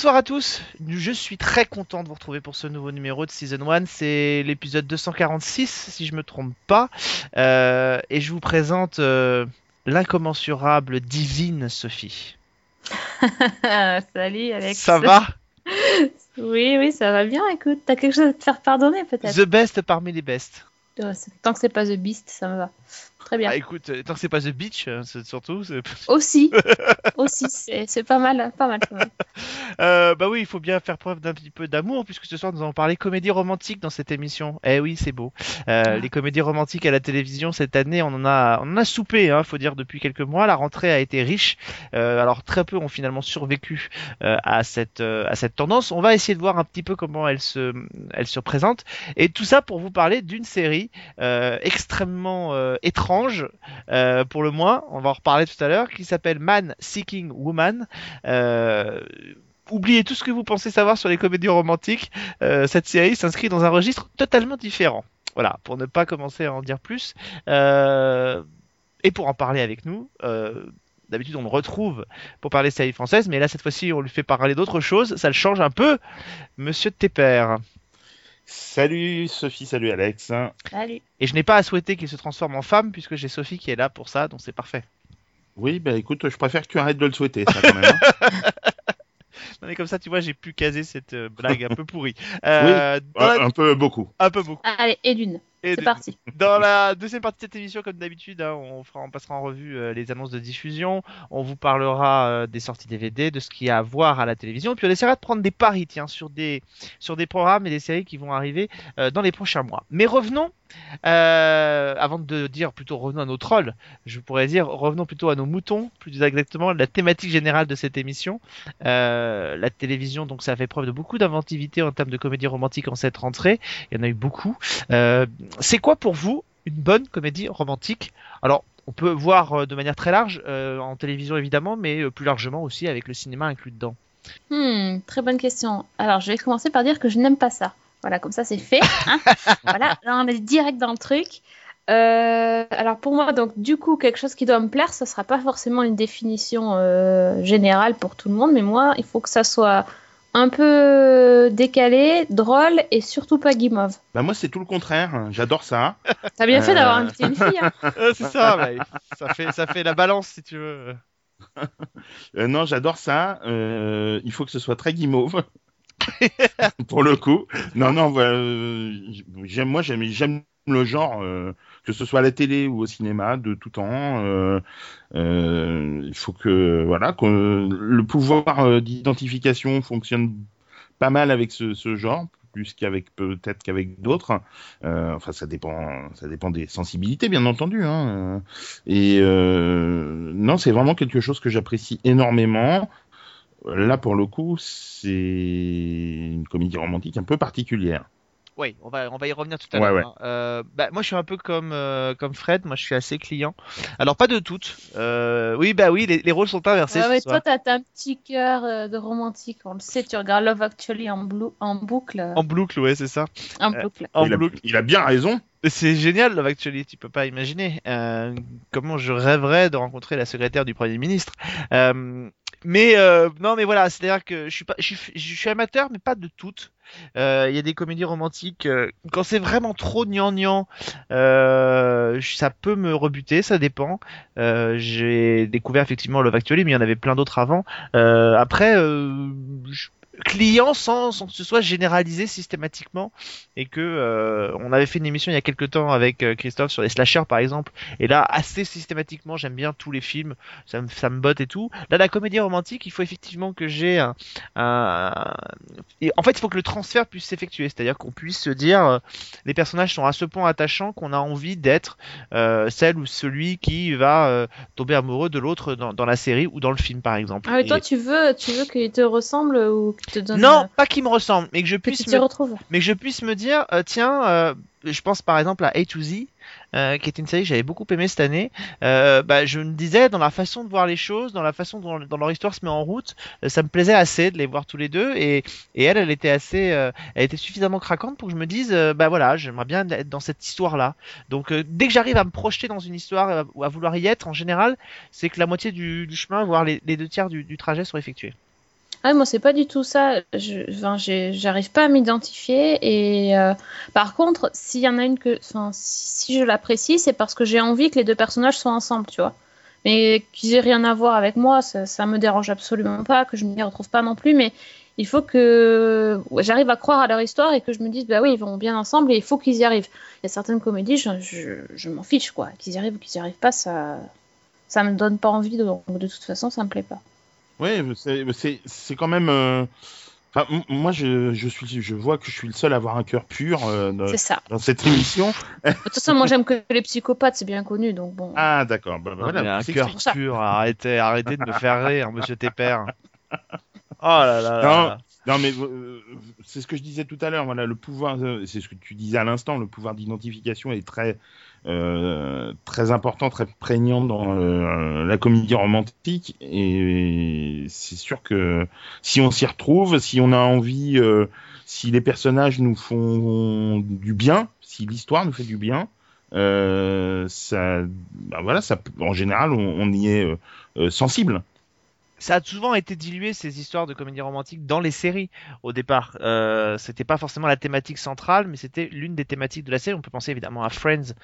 Bonsoir à tous, je suis très content de vous retrouver pour ce nouveau numéro de Season 1, c'est l'épisode 246 si je me trompe pas, Euh, et je vous présente euh, l'incommensurable divine Sophie. Salut Alex. Ça va? Oui, oui, ça va bien. Écoute, t'as quelque chose à te faire pardonner peut-être? The best parmi les best. C'est- Tant que c'est pas The Beast, ça me va. Très bien. Ah, écoute, euh, tant que c'est pas The Beach, c'est surtout... Aussi, aussi, c'est pas mal, pas mal, pas mal. Euh, bah oui, il faut bien faire preuve d'un petit peu d'amour, puisque ce soir nous allons parler comédie romantique dans cette émission. Eh oui, c'est beau. Euh, Ah. Les comédies romantiques à la télévision cette année, on en a, on en a soupé, hein, faut dire depuis quelques mois. La rentrée a été riche. Euh, alors très peu ont finalement survécu à cette, à cette tendance. On va essayer de voir un petit peu comment elle se, elle se présente, et tout ça pour vous parler d'une série extrêmement euh, euh, pour le moins. On va en reparler tout à l'heure, qui s'appelle Man Seeking Woman. Euh, oubliez tout ce que vous pensez savoir sur les comédies romantiques. Euh, cette série s'inscrit dans un registre totalement différent. Voilà, pour ne pas commencer à en dire plus. Et pour en parler avec nous, d'habitude on le retrouve pour parler de séries françaises, mais là cette fois-ci on lui fait parler d'autre chose. Ça le change un peu. Monsieur pères. Salut Sophie, salut Alex. Salut. Et je n'ai pas à souhaiter qu'il se transforme en femme puisque j'ai Sophie qui est là pour ça, donc c'est parfait. Oui, bah écoute, je préfère que tu arrêtes de le souhaiter, ça quand même. hein. Non mais comme ça tu vois j'ai pu caser cette euh, blague un peu pourrie. Euh, la- Un peu beaucoup. Un peu beaucoup. Allez, et d'une. Et C'est parti. Dans la deuxième partie de cette émission, comme d'habitude, hein, on, fera, on passera en revue euh, les annonces de diffusion, on vous parlera euh, des sorties DVD, de ce qu'il y a à voir à la télévision, puis on essaiera de prendre des paris tiens, sur, des, sur des programmes et des séries qui vont arriver euh, dans les prochains mois. Mais revenons, euh, avant de dire plutôt revenons à nos trolls, je pourrais dire revenons plutôt à nos moutons, plus exactement la thématique générale de cette émission. Euh, la télévision, donc ça a fait preuve de beaucoup d'inventivité en termes de comédie romantique en cette rentrée, il y en a eu beaucoup. C'est quoi pour vous une bonne comédie romantique? Alors, on peut voir euh, de manière très large, euh, en télévision évidemment, mais euh, plus largement aussi avec le cinéma inclus dedans. Hmm, très bonne question. Alors, je vais commencer par dire que je n'aime pas ça. Voilà, comme ça, c'est fait. hein. voilà, là, on est direct dans le truc. Euh, alors, pour moi, donc, du coup, quelque chose qui doit me plaire, ce sera pas forcément une définition euh, générale pour tout le monde, mais moi, il faut que ça soit un peu décalé, drôle et surtout pas guimauve. Bah moi c'est tout le contraire, j'adore ça. T'as bien fait Euh. d'avoir invité une fille. hein. c'est ça, ouais, ça, fait, ça fait la balance si tu veux. Euh, non, j'adore ça. Euh, il faut que ce soit très guimauve. Pour le coup. Non, non, voilà, euh, j'aime, moi j'aime, j'aime le genre, euh, que ce soit à la télé ou au cinéma, de tout temps. euh, euh, il faut que, voilà, le pouvoir euh, d'identification fonctionne pas mal avec ce, genre, plus qu'avec peut-être qu'avec d'autres. Enfin, ça dépend, ça dépend des sensibilités, bien entendu. Hein. Et non, c'est vraiment quelque chose que j'apprécie énormément. Là, pour le coup, c'est une comédie romantique un peu particulière. Oui, on va, on va y revenir tout à Ouais, l'heure. ouais. hein. Euh, bah, moi, je suis un peu comme, euh, comme Fred. Moi, je suis assez client. Alors, pas de toutes. Euh, oui, bah oui, les, les rôles sont inversés. Ouais, mais toi, t'as un petit cœur euh, de romantique. On le sait, tu regardes Love Actually en, en boucle. En boucle, ouais, c'est ça. En euh, boucle. En il, a, boucle. il a bien raison. C'est génial, Love Actually, tu peux pas imaginer euh, comment je rêverais de rencontrer la secrétaire du Premier ministre. Euh, mais euh, non, mais voilà, c'est-à-dire que je suis pas, je suis, je suis amateur, mais pas de toutes. Euh, Il y a des comédies romantiques euh, quand c'est vraiment trop gnangnan, euh, ça peut me rebuter, ça dépend. Euh, J'ai découvert effectivement Love Actually, mais il y en avait plein d'autres avant. Euh, après, je- client sans, sans que ce soit généralisé systématiquement. Et que euh, on avait fait une émission il y a quelques temps avec euh, Christophe sur les slashers par exemple. Et là assez systématiquement j'aime bien tous les films. Ça me, ça me botte et tout. Là la comédie romantique il faut effectivement que j'ai un, un- et en fait il faut que le transfert puisse s'effectuer. C'est à dire qu'on puisse se dire euh, les personnages sont à ce point attachants qu'on a envie d'être celle ou celui qui va tomber amoureux de l'autre dans, dans la série ou dans le film par exemple. Ah, mais Et- toi, tu veux, tu veux qu'il te ressemble ou te te donne. Non, euh, pas qui me ressemble, mais que je que puisse tu me retrouves. mais que je puisse me dire, euh, tiens, euh, je pense par exemple à A to Z, euh, qui était une série que j'avais beaucoup aimé cette année. Bah, je me disais, dans la façon de voir les choses, dans la façon dont, dont leur histoire se met en route, ça me plaisait assez de les voir tous les deux. Et, et elle, elle était assez, elle était suffisamment craquante pour que je me dise, bah voilà, j'aimerais bien être dans cette histoire-là. Donc dès que j'arrive à me projeter dans une histoire ou à vouloir y être, en général, c'est que la moitié du, du chemin, voire les, les deux tiers du, du trajet sont effectués. Ah, moi, c'est pas du tout ça. J'arrive pas à m'identifier. Et euh, par contre, s'il y en a une que, enfin, si je l'apprécie, c'est parce que j'ai envie que les deux personnages soient ensemble, tu vois. Mais qu'ils aient rien à voir avec moi, ça, ça me dérange absolument pas, que je m'y retrouve pas non plus. Mais il faut que j'arrive à croire à leur histoire et que je me dise, bah oui, ils vont bien ensemble et il faut qu'ils y arrivent. Il y a certaines comédies, je, m'en fiche, quoi. Qu'ils y arrivent ou qu'ils y arrivent pas, ça, ça me donne pas envie. De toute façon, ça me plaît pas. Ouais, c'est quand même. euh, Enfin, moi, je, je suis, je vois que je suis le seul à avoir un cœur pur euh, dans, C'est ça. dans cette émission. De toute façon, moi j'aime que les psychopathes, c'est bien connu, donc bon. Ah, d'accord. Bah, bah, voilà, un cœur pur, arrêtez, arrêtez de me faire rire, monsieur Tepper. Oh là là là. Non, mais euh, c'est ce que je disais tout à l'heure. Voilà, le pouvoir, euh, c'est ce que tu disais à l'instant, le pouvoir d'identification est très, euh, très important, très prégnant dans euh, la comédie romantique. Et c'est sûr que si on s'y retrouve, si on a envie, euh, si les personnages nous font du bien, si l'histoire nous fait du bien, euh, ça, bah voilà, ça, en général, on, on y est euh, euh, sensible. Ça a souvent été dilué ces histoires de comédie romantique dans les séries au départ. Euh, c'était pas forcément la thématique centrale, mais c'était l'une des thématiques de la série. On peut penser évidemment à Friends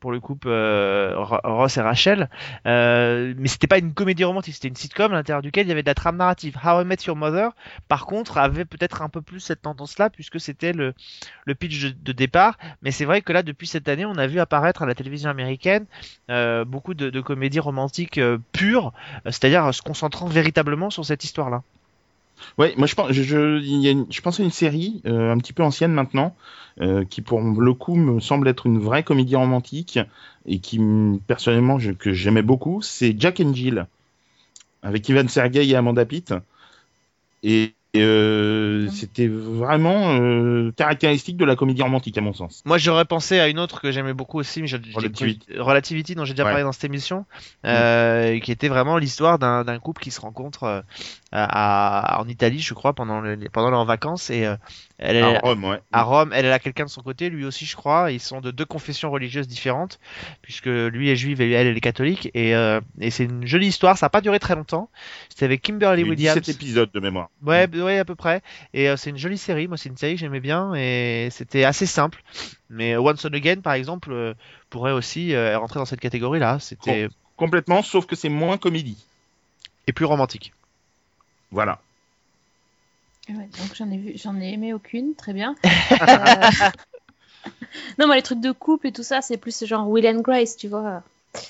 pour le couple euh, Ro- Ross et Rachel, euh, mais c'était pas une comédie romantique, c'était une sitcom à l'intérieur duquel il y avait de la trame narrative. How I Met Your Mother, par contre, avait peut-être un peu plus cette tendance-là puisque c'était le, pitch de, départ. Mais c'est vrai que là, depuis cette année, on a vu apparaître à la télévision américaine euh, beaucoup de, de comédies romantiques euh, pures, c'est-à-dire se concentrant véritablement sur cette histoire-là. Ouais, moi je pense, une- à une série euh, un petit peu ancienne maintenant, euh, qui pour le coup me semble être une vraie comédie romantique et qui me- personnellement que j'aimais beaucoup, c'est Jack and Jill avec Ivan Sergei et Amanda Pitt. Et euh, Mhm. c'était vraiment euh, caractéristique de la comédie romantique à mon sens. Moi, j'aurais pensé à une autre que j'aimais beaucoup aussi, mais je, Relativity. Relativity, dont j'ai déjà Ouais. parlé dans cette émission, euh, qui était vraiment l'histoire d'un d'un couple qui se rencontre euh, à, en Italie, je crois, pendant, le- pendant leurs vacances. Et euh, elle À Rome, ouais. à Rome, elle, elle a quelqu'un de son côté, lui aussi, je crois. Ils sont de deux confessions religieuses différentes, puisque lui est juif et elle, elle est catholique. Et, euh, et c'est une jolie histoire. Ça n'a pas duré très longtemps. C'était avec Kimberly Williams. 17 épisodes de mémoire. Ouais, b- ouais, à peu près. Et euh, c'est une jolie série. Moi, c'est une série que j'aimais bien et c'était assez simple. Mais Once and Again, par exemple, pourrait aussi rentrer dans cette catégorie-là. C'était Complètement, sauf que c'est moins comédie. et plus romantique. Voilà. Ouais, donc j'en ai vu, j'en ai aimé aucune, très bien. Euh, non, mais les trucs de couple et tout ça, c'est plus genre Will and Grace, tu vois. Donc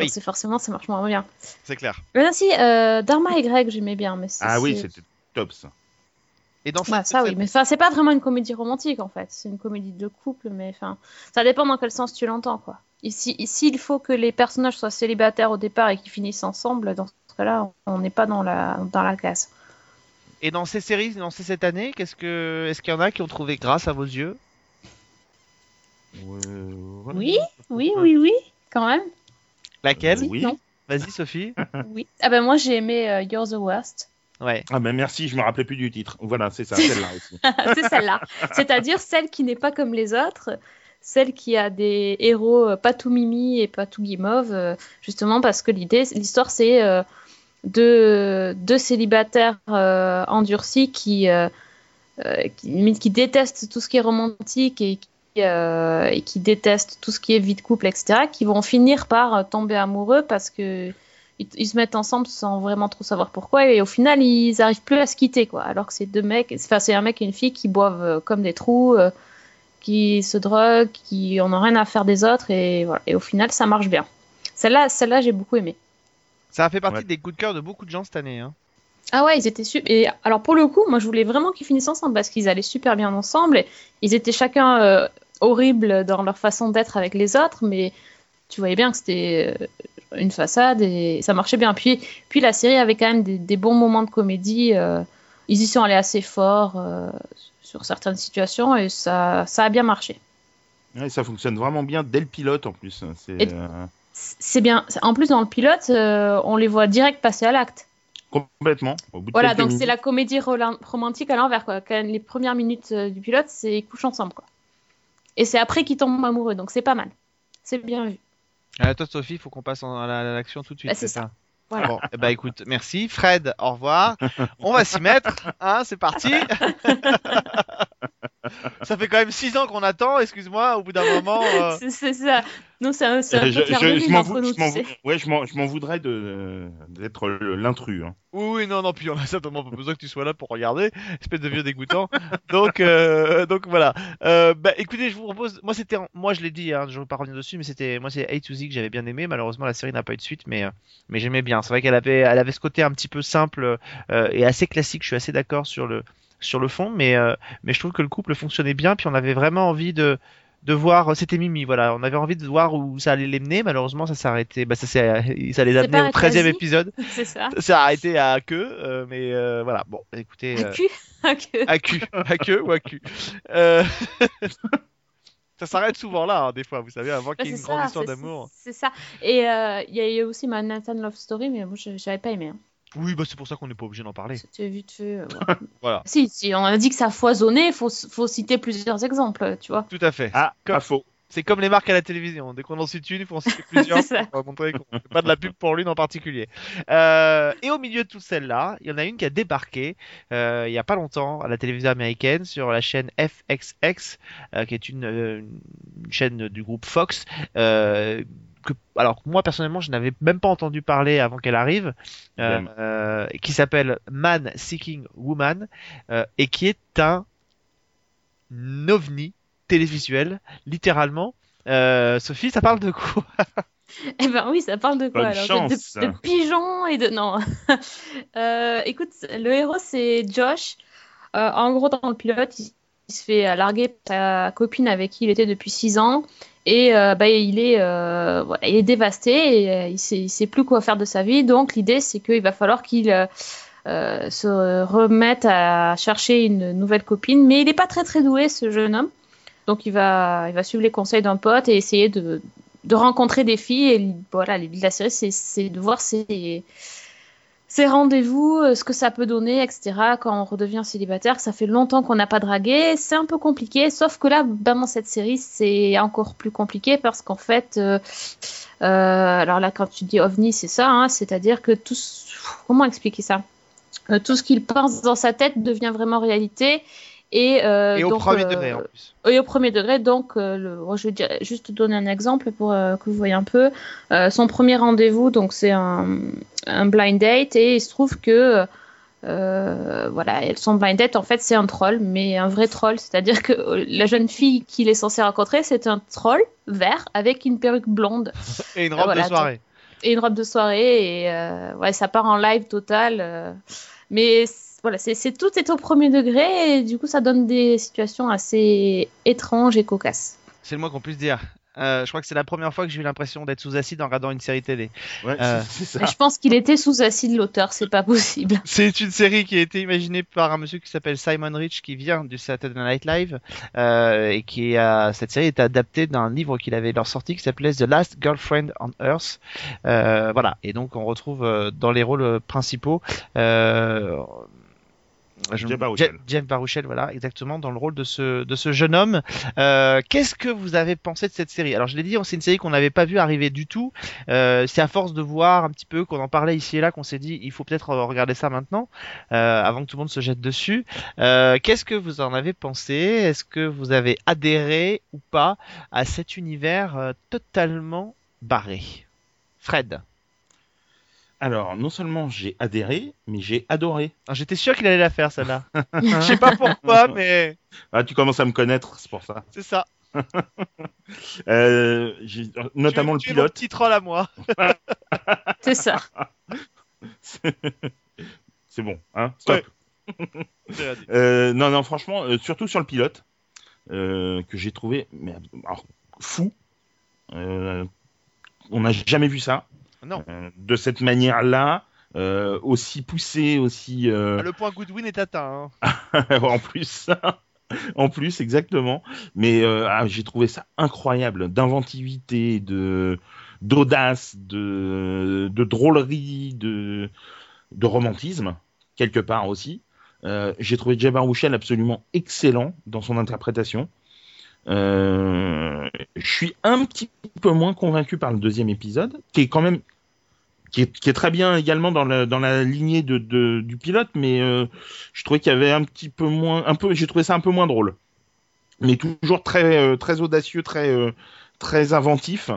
Oui. c'est forcément, ça marche moins bien. C'est clair. Mais là, si, euh, Dharma et Greg, j'aimais bien, mais Ah oui, c'était top ça. Et dans Ouais, ça oui, mais enfin, c'est pas vraiment une comédie romantique en fait, c'est une comédie de couple, mais enfin, ça dépend dans quel sens tu l'entends quoi. Ici, ici, il faut que les personnages soient célibataires au départ et qu'ils finissent ensemble, dans cas-là, on n'est pas dans la, dans la case. Et dans ces séries lancées cette année, qu'est-ce que est-ce qu'il y en a qui ont trouvé grâce à vos yeux? Euh, voilà. Oui, oui, oui, oui, quand même. Laquelle? Oui. non, Vas-y, Sophie. oui. Ah ben moi j'ai aimé euh, You're the Worst. Ouais. Ah ben merci, je me rappelais plus du titre. Voilà, c'est ça, celle-là aussi. c'est celle-là. C'est-à-dire celle qui n'est pas comme les autres, celle qui a des héros euh, pas tout mimi et pas tout guimauve, euh, justement parce que l'idée, l'histoire, c'est euh, deux, célibataires euh, endurcis qui, euh, euh, qui, détestent tout ce qui est romantique et qui, détestent tout ce qui est vie de couple, etc., qui vont finir par tomber amoureux parce que ils, se mettent ensemble sans vraiment trop savoir pourquoi et au final ils arrivent plus à se quitter quoi. Alors que c'est deux mecs enfin c'est un mec et une fille qui boivent comme des trous qui se droguent qui en ont rien à faire des autres et voilà. Et au final ça marche bien. Celle-là celle-là j'ai beaucoup aimé Ça a fait partie Ouais. des coups de cœur de beaucoup de gens cette année. Hein. ah ouais ils étaient super et alors pour le coup moi je voulais vraiment qu'ils finissent ensemble parce qu'ils allaient super bien ensemble et ils étaient chacun euh, horribles dans leur façon d'être avec les autres mais tu voyais bien que c'était euh, une façade et ça marchait bien. Puis, puis la série avait quand même des, des bons moments de comédie. euh, ils y sont allés assez fort euh, sur certaines situations et ça, ça a bien marché. Ouais, ça fonctionne vraiment bien dès le pilote en plus. C'est Et- euh, C'est bien. En plus, dans le pilote, euh, on les voit direct passer à l'acte. complètement. Au bout de Voilà, donc c'est minutes. la comédie romantique à l'envers. quoi. Quand les premières minutes euh, du pilote, c'est ils couchent ensemble. Quoi. Et c'est après qu'ils tombent amoureux, donc c'est pas mal. C'est bien vu. Euh, toi, Sophie, il faut qu'on passe à la- à l'action tout de suite. Bah, c'est ça. Voilà. Bon, ben, écoute, merci. Fred, au revoir. On va s'y mettre. Hein, c'est parti. ça fait quand même 6 ans qu'on attend, excuse-moi, au bout d'un moment. euh, C'est ça. Nous, c'est un, un peu je, je- m'en tu sais. ouais, je voudrais de d'être l'intrus. hein. Oui, oui, non, non, puis on a certainement pas besoin que tu sois là pour regarder, espèce de vieux dégoûtant. donc, euh, donc voilà. Euh, bah, écoutez, je vous propose, moi c'était, moi je l'ai dit, hein, je ne veux pas revenir dessus, mais c'était, moi c'est A to Z que j'avais bien aimé. Malheureusement, la série n'a pas eu de suite, mais, mais j'aimais bien. C'est vrai qu'elle avait, elle avait ce côté un petit peu simple euh, et assez classique. Je suis assez d'accord sur le, sur le fond, mais, euh, mais je trouve que le couple fonctionnait bien, puis on avait vraiment envie de de voir c'était Mimi voilà on avait envie de voir où ça allait les mener malheureusement ça s'est arrêté bah ça s'est ça les a au 13 e épisode C'est ça. ça s'est arrêté à queue, euh, mais euh, voilà. Bon, écoutez, À euh, queue. à queue, à queue ou à cul. Euh, ça s'arrête souvent là, hein, des fois, vous savez, avant Bah, qu'il y ait une grande histoire d'amour. C'est ça. Et euh, il y a eu aussi Manhattan Love Story, mais moi, je- j'avais pas aimé. hein. Oui, bah c'est pour ça qu'on n'est pas obligé d'en parler. C'était vite fait. euh, voilà. Voilà, si, si, on a dit que ça foisonnait, il faut, faut citer plusieurs exemples, tu vois. tout à fait. Ah, Comme- pas faux. C'est comme les marques à la télévision. Dès qu'on en cite une, il faut en citer plusieurs C'est ça. pour montrer qu'on fait pas de la pub pour l'une en particulier. Euh, et au milieu de toutes celles-là, il y en a une qui a débarqué euh, il y a pas longtemps à la télévision américaine sur la chaîne FXX, euh, qui est une, euh, une chaîne du groupe Fox. Que, alors moi personnellement, je n'avais même pas entendu parler avant qu'elle arrive, euh, euh, qui s'appelle Man Seeking Woman euh, et qui est un ovni télévisuel, littéralement. Euh, Sophie, ça parle de quoi Eh ben oui, ça parle de quoi Bonne alors chance. de, pigeons et de non. Euh, écoute, le héros c'est Josh. Euh, en gros, dans le pilote, il, il se fait larguer par sa copine avec qui il était depuis 6 ans et euh, bah, il est euh, il est dévasté et euh, il il sait plus quoi faire de sa vie. Donc l'idée c'est qu'il va falloir qu'il se remette à chercher une nouvelle copine, mais il n'est pas très très doué ce jeune homme. Donc il va il va suivre les conseils d'un pote et essayer de de rencontrer des filles et voilà l'idée de la série c'est de voir ces ces rendez-vous euh, ce que ça peut donner etc quand on redevient célibataire ça fait longtemps qu'on n'a pas dragué. C'est un peu compliqué sauf que là ben, dans cette série c'est encore plus compliqué parce qu'en fait euh, euh, alors là quand tu dis ovni c'est ça hein, c'est-à-dire que tout comment expliquer ça? Tout ce qu'il pense dans sa tête devient vraiment réalité et, euh, Et au donc, premier euh, degré en plus. oui, au premier degré, donc, euh, le, moi, je vais juste te donner un exemple pour euh, que vous voyez un peu. Euh, son premier rendez-vous, donc, c'est un, un blind date, et il se trouve que, euh, voilà, et son blind date, en fait, c'est un troll, mais un vrai troll, c'est-à-dire que euh, la jeune fille qu'il est censé rencontrer, c'est un troll vert avec une perruque blonde Et une robe voilà, de soirée. et une robe de soirée, et euh, ouais, ça part en live total. euh, mais voilà, c'est tout est au premier degré, et du coup, ça donne des situations assez étranges et cocasses. C'est le moins qu'on puisse dire. Euh, je crois que c'est la première fois que j'ai eu l'impression d'être sous acide en regardant une série télé. Ouais, Euh, ça. je pense qu'il était sous acide l'auteur, c'est pas possible. C'est une série qui a été imaginée par un monsieur qui s'appelle Simon Rich, qui vient du Saturday Night Live, euh, et qui a cette série est adaptée d'un livre qu'il avait leur sorti qui s'appelait The Last Girlfriend on Earth. Euh, voilà, et donc on retrouve euh, dans les rôles euh, principaux. Je- Jeff Baruchel. Voilà, exactement, dans le rôle de ce, de ce jeune homme. Euh, Qu'est-ce que vous avez pensé de cette série? Alors, je l'ai dit, c'est une série qu'on n'avait pas vu arriver du tout. Euh, c'est à force de voir un petit peu qu'on en parlait ici et là qu'on s'est dit, il faut peut-être regarder ça maintenant, euh, avant que tout le monde se jette dessus. Euh, Qu'est-ce que vous en avez pensé? Est-ce que vous avez adhéré ou pas à cet univers euh, totalement barré? Fred Alors, non seulement j'ai adhéré, mais j'ai adoré. Alors, J'étais sûr qu'il allait la faire, celle-là. Je sais pas pourquoi, mais Ah, tu commences à me connaître, c'est pour ça. c'est ça. Euh, j'ai- notamment Tu- tu le pilote. petit troll à moi. C'est ça. c'est bon, hein Stop. J'ai dit. Euh, non, non, franchement, euh, surtout sur le pilote, euh, que j'ai trouvé mais, alors, fou. Euh, on n'a jamais vu ça. Non. Euh, de cette manière-là, euh, aussi poussé, aussi. euh, Ah, Le point Goodwin est atteint. hein. en plus. en plus, exactement. Mais euh, ah, j'ai trouvé ça incroyable d'inventivité, de d'audace, de, de drôlerie, de, de romantisme, quelque part aussi. J'ai trouvé Jabbar Rouchel absolument excellent dans son interprétation. Euh, je suis un petit peu moins convaincu par le deuxième épisode, qui est quand même qui est, qui est très bien également dans la, dans la lignée de, de- du pilote, mais euh, je trouvais qu'il y avait un petit peu moins, un peu, j'ai trouvé ça un peu moins drôle, mais toujours très euh, très audacieux, très euh, très inventif.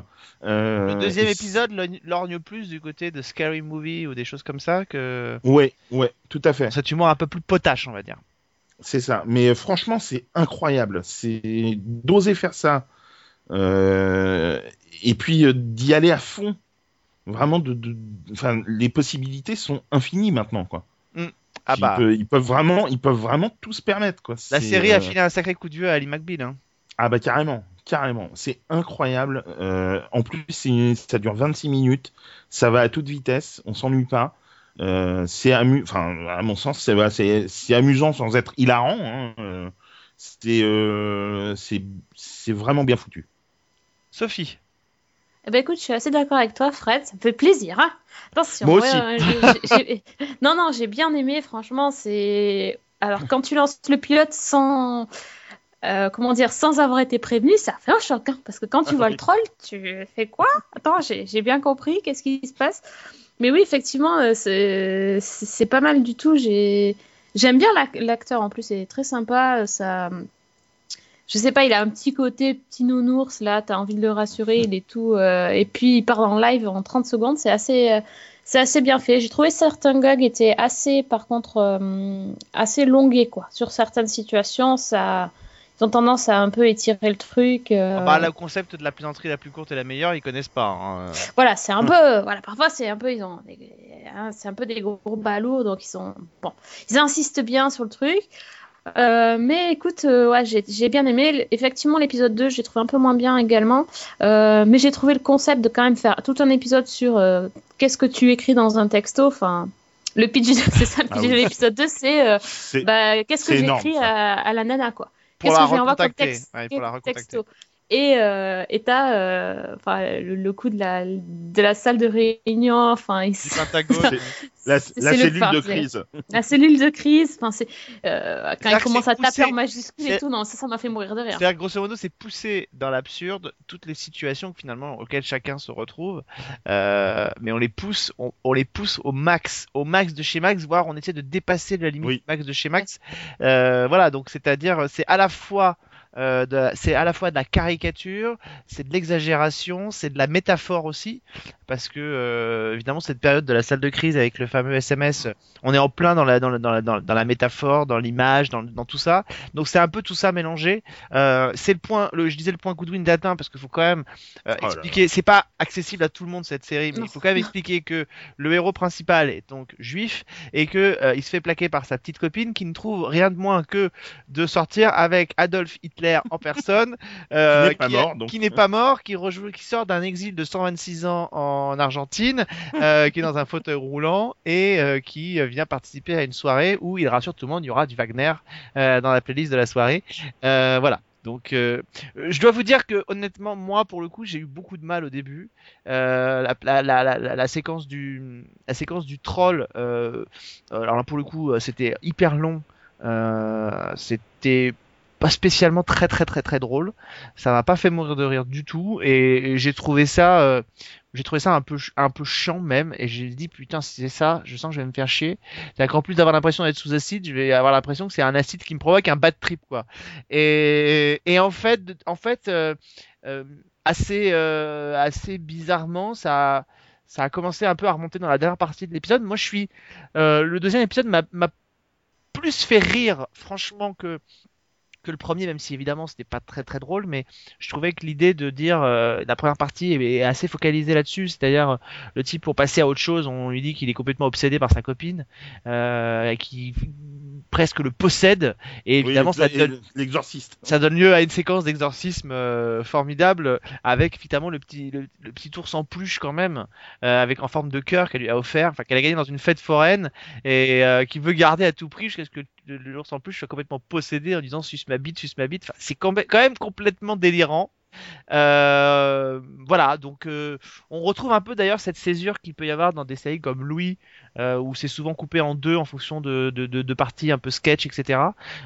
Le deuxième épisode lorgne- plus du côté de Scary Movie ou des choses comme ça que Ouais, ouais, tout à fait. cet humour un peu plus potache, on va dire. C'est ça. Mais euh, franchement, c'est incroyable. C'est d'oser faire ça. Euh, Et puis euh, d'y aller à fond. Vraiment, de, de- enfin, les possibilités sont infinies maintenant, quoi. Ah Ils bah, peuvent- ils, peuvent vraiment, ils peuvent vraiment tout se permettre, quoi. la série a filé un sacré coup de vieux à Ali McBeal. Hein. Ah bah carrément, carrément. C'est incroyable. Euh, en plus, ça dure 26 minutes. Ça va à toute vitesse. On s'ennuie pas. Euh, c'est amu... enfin, à mon sens, c'est c'est- c'est amusant sans être hilarant. hein. Euh, C'est euh, c'est c'est vraiment bien foutu. Sophie. Eh ben écoute, je suis assez d'accord avec toi, Fred. Ça me fait plaisir. Hein Attention. Moi ouais, aussi. non, non, j'ai bien aimé. Franchement, c'est. Alors, quand tu lances le pilote sans. euh, comment dire, sans avoir été prévenu, ça fait un choc. hein, parce que quand tu Ah vois oui. le troll, tu fais quoi? Attends, j'ai j'ai bien compris. Qu'est-ce qui se passe? Mais oui, effectivement, euh, c'est pas mal du tout. J'ai J'aime bien l'ac- l'acteur. En plus, il est très sympa. Ça je sais pas, il a un petit côté petit nounours là, t'as envie de le rassurer, il est tout. euh, et puis il part en live en 30 secondes, c'est assez, euh, assez bien fait. J'ai trouvé certains gags étaient assez, par contre, euh, assez longués quoi. Sur certaines situations, ça, ont tendance à un peu étirer le truc. euh, Ah bah, le concept de la plaisanterie la plus courte et la meilleure, ils connaissent pas. hein. Voilà, c'est un peu, voilà, parfois c'est un peu, ils ont, des- hein, c'est un peu des gros, gros balourds, donc ils sont, bon, ils insistent bien sur le truc. Euh, mais écoute, euh, ouais, j'ai j'ai bien aimé. Effectivement, l'épisode 2, j'ai trouvé un peu moins bien également. Euh, mais j'ai trouvé le concept de quand même faire tout un épisode sur euh, qu'est-ce que tu écris dans un texto. Enfin, le pitch, c'est ça, le Ah pitch oui. de l'épisode 2, c'est euh, bah, qu'est-ce que j'écris à, à la nana, quoi. Pour la recontacter. texte- Ouais, pour la recontacter. texto. Et euh, et t'as euh, enfin, le, le coup de la, de la salle de réunion, enfin, il la, c'est la le cellule de c'est- crise. la cellule de crise, enfin, c'est euh, quand C'est-à-dire il que commence c'est à taper en majuscule c'est- et tout, non, ça, ça m'a fait mourir de rire. C'est-à-dire que grosso modo, c'est pousser dans l'absurde toutes les situations que, finalement auxquelles chacun se retrouve, euh, mais on les pousse, on, on les pousse au max, au max de chez max, voire on essaie de dépasser la limite Oui. max de chez max. Euh, voilà, donc c'est-à-dire c'est à la fois euh, de la- c'est à la fois de la caricature, c'est de l'exagération, c'est de la métaphore aussi, parce que euh, évidemment cette période de la salle de crise avec le fameux SMS, on est en plein dans la dans la, dans la, dans la- métaphore, dans l'image, dans, dans tout ça. Donc c'est un peu tout ça mélangé. Euh, c'est le point, le, je disais le point Goodwin d'atteint parce qu'il faut quand même euh, Oh expliquer. C'est pas accessible à tout le monde cette série, mais Non. il faut quand même expliquer que le héros principal est donc juif et que euh, il se fait plaquer par sa petite copine qui ne trouve rien de moins que de sortir avec Adolf Hitler en personne, euh, Qui n'est pas a- mort, donc. qui n'est pas mort, qui rejoue, qui sort d'un exil de 126 ans en Argentine, euh, qui est dans un fauteuil roulant et euh, qui vient participer à une soirée où il rassure tout le monde, il y aura du Wagner euh, dans la playlist de la soirée. Euh, voilà. Donc, euh, je dois vous dire que honnêtement, moi, pour le coup, j'ai eu beaucoup de mal au début. Euh, la, la, la, la, la- la séquence du, la séquence du troll. Euh, alors là, pour le coup, c'était hyper long. Euh, c'était pas spécialement très très très très drôle. Ça m'a pas fait mourir de rire du tout et, j'ai trouvé ça, euh, j'ai trouvé ça un peu un peu chiant même. Et j'ai dit putain si c'est ça, je sens que je vais me faire chier. C'est qu'en plus d'avoir l'impression d'être sous acide, je vais avoir l'impression que c'est un acide qui me provoque un bad trip quoi. Et, et en fait, en fait, euh, euh, assez, euh, assez bizarrement, ça, ça a commencé un peu à remonter dans la dernière partie de l'épisode. Moi, je suis, euh, le deuxième épisode m'a plus fait rire, franchement, que que le premier, même si évidemment c'était pas très très drôle, mais je trouvais que l'idée de dire euh, la première partie est, assez focalisée là-dessus, c'est-à-dire euh, le type pour passer à autre chose, on lui dit qu'il est complètement obsédé par sa copine, euh, qui presque le possède. Et évidemment Oui, ça donne l'exorciste. ça donne lieu à une séquence d'exorcisme euh, formidable avec évidemment le petit le, le petit ours en peluche quand même euh, avec en forme de cœur qu'elle lui a offert enfin qu'elle a gagné dans une fête foraine et euh, qui veut garder à tout prix jusqu'à ce que l'ours en peluche soit complètement possédé en disant suce ma bite suce ma bite enfin, c'est quand même complètement délirant euh, voilà, donc euh, on retrouve un peu d'ailleurs cette césure qu'il peut y avoir dans des séries comme Louis, euh, où c'est souvent coupé en deux en fonction de, de, de, de parties un peu sketch, etc.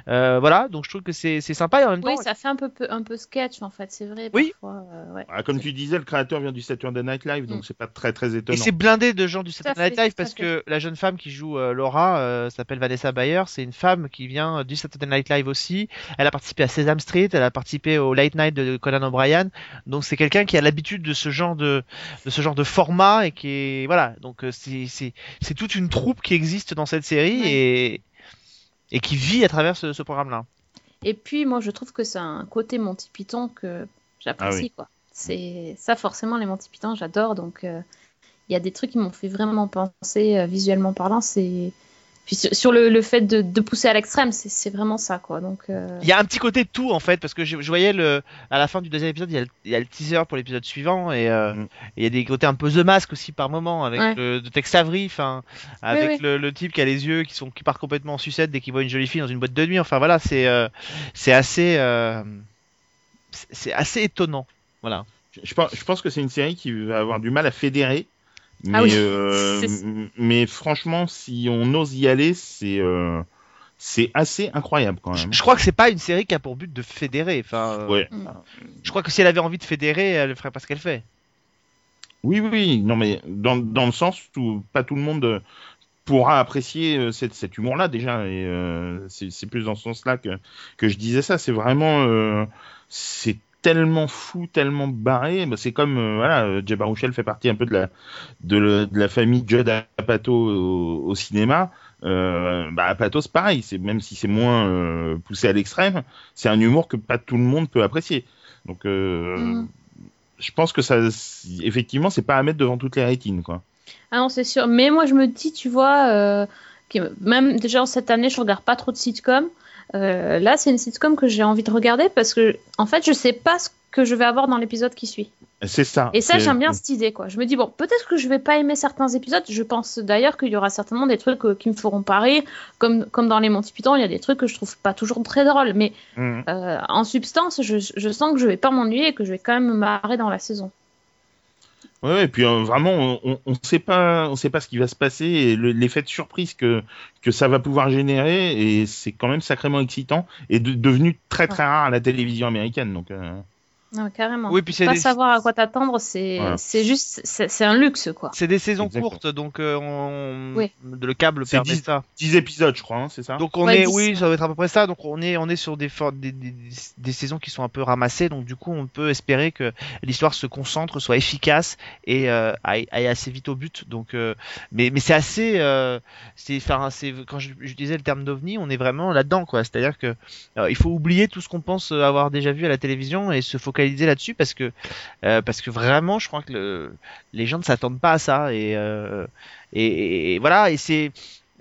Euh, voilà, donc je trouve que c'est c'est sympa et en même Oui, temps, ça fait un peu, un peu sketch en fait, c'est vrai. Oui. Parfois, euh, ouais. Ah, comme tu disais, le créateur vient du Saturday Night Live, donc Mm. c'est pas très très Et étonnant. c'est blindé de gens du Saturday Night Live parce que la jeune femme qui joue euh, Laura euh, s'appelle Vanessa Bayer. C'est une femme qui vient du Saturday Night Live aussi. Elle a participé à Sesame Street, elle a participé au Late Night de Conan O'Brien. Donc c'est quelqu'un qui a l'habitude de ce genre de, de ce genre de format et qui est voilà. Donc euh, c'est toute une troupe qui existe dans cette série Ouais. et et qui vit à travers ce, ce programme-là. Et puis moi je trouve que c'est un côté Monty Python que j'apprécie Ah oui. quoi. C'est ça forcément les Monty Python j'adore donc euh, il y a des trucs qui m'ont fait vraiment penser euh, visuellement parlant c'est puis sur, sur le, le fait de, de pousser à l'extrême c'est vraiment ça quoi donc euh, Il y a un petit côté de tout en fait parce que je, je voyais le à la fin du deuxième épisode il y a le, il y a le teaser pour l'épisode suivant et euh, Mm. et il y a des côtés un peu The Mask aussi par moment avec Ouais. le de Tex Avery enfin avec oui. Le, le type qui a les yeux qui sont qui part complètement en sucette dès qu'il voit une jolie fille dans une boîte de nuit enfin voilà c'est euh, c'est assez euh, c'est c'est assez étonnant voilà Je, je pense, je pense que c'est une série qui va avoir du mal à fédérer. Mais, Ah oui. euh, mais franchement, si on ose y aller, c'est euh, c'est assez incroyable quand même. je crois que c'est pas une série qui a pour but de fédérer enfin euh, Ouais. je crois que si elle avait envie de fédérer elle ferait pas ce qu'elle fait Oui, oui. Non, mais dans, dans le sens où pas tout le monde pourra apprécier euh, cet, humour-là déjà. Et euh, c'est c'est plus dans ce sens-là que, que je disais ça. C'est vraiment. euh, c'est tellement fou, tellement barré. Bah, c'est comme. euh, voilà, euh, Jay Baruchel fait partie un peu de la, de, le- de la famille Judd Apatow au, au cinéma. Euh, bah, Apatow, c'est pareil. C'est, même si c'est moins euh, poussé à l'extrême, c'est un humour que pas tout le monde peut apprécier. Donc. Mhm. je pense que ça, effectivement, c'est pas à mettre devant toutes les rétines, quoi. ah non c'est sûr mais moi je me dis tu vois que même déjà en cette année je regarde pas trop de sitcoms Euh, là c'est une sitcom que j'ai envie de regarder parce que en fait je sais pas ce que je vais avoir dans l'épisode qui suit C'est ça. Et ça, j'aime bien cette idée, quoi. Je me dis, bon, peut-être que je vais pas aimer certains épisodes. Je pense d'ailleurs qu'il y aura certainement des trucs euh, qui me feront pas rire. Comme, comme dans les Monty Python, il y a des trucs que je trouve pas toujours très drôles. Mais Mhm. euh, en substance, je, je sens que je vais pas m'ennuyer et que je vais quand même me marrer dans la saison. Ouais, et puis euh, vraiment, on, on sait pas, on sait pas ce qui va se passer et le- l'effet de surprise que que ça va pouvoir générer et c'est quand même sacrément excitant et de- devenu très très rare à la télévision américaine. Donc, euh, Non, carrément. Oui, puis c'est pas des- savoir à quoi t'attendre, c'est Voilà. c'est juste, c'est un luxe, quoi. c'est des saisons Exactement. courtes donc euh, on... Oui. le câble permet dix- ça 10 épisodes, je crois, hein, c'est ça? Donc on Ouais, est, 10, oui, ça va être à peu près ça. Donc on est, on est sur des, for- des, des, des saisons qui sont un peu ramassées. Donc du coup, on peut espérer que l'histoire se concentre, soit efficace et euh, aille, aille assez vite au but. Donc, euh, mais, mais c'est assez, euh, c'est, enfin, quand je- j'utilisais le terme d'ovni, on est vraiment là-dedans, quoi. C'est-à-dire que euh, il faut oublier tout ce qu'on pense avoir déjà vu à la télévision et se focaliser là-dessus parce que, euh, parce que vraiment, je crois que le, les gens ne s'attendent pas à ça et, euh, et, et voilà. Et c'est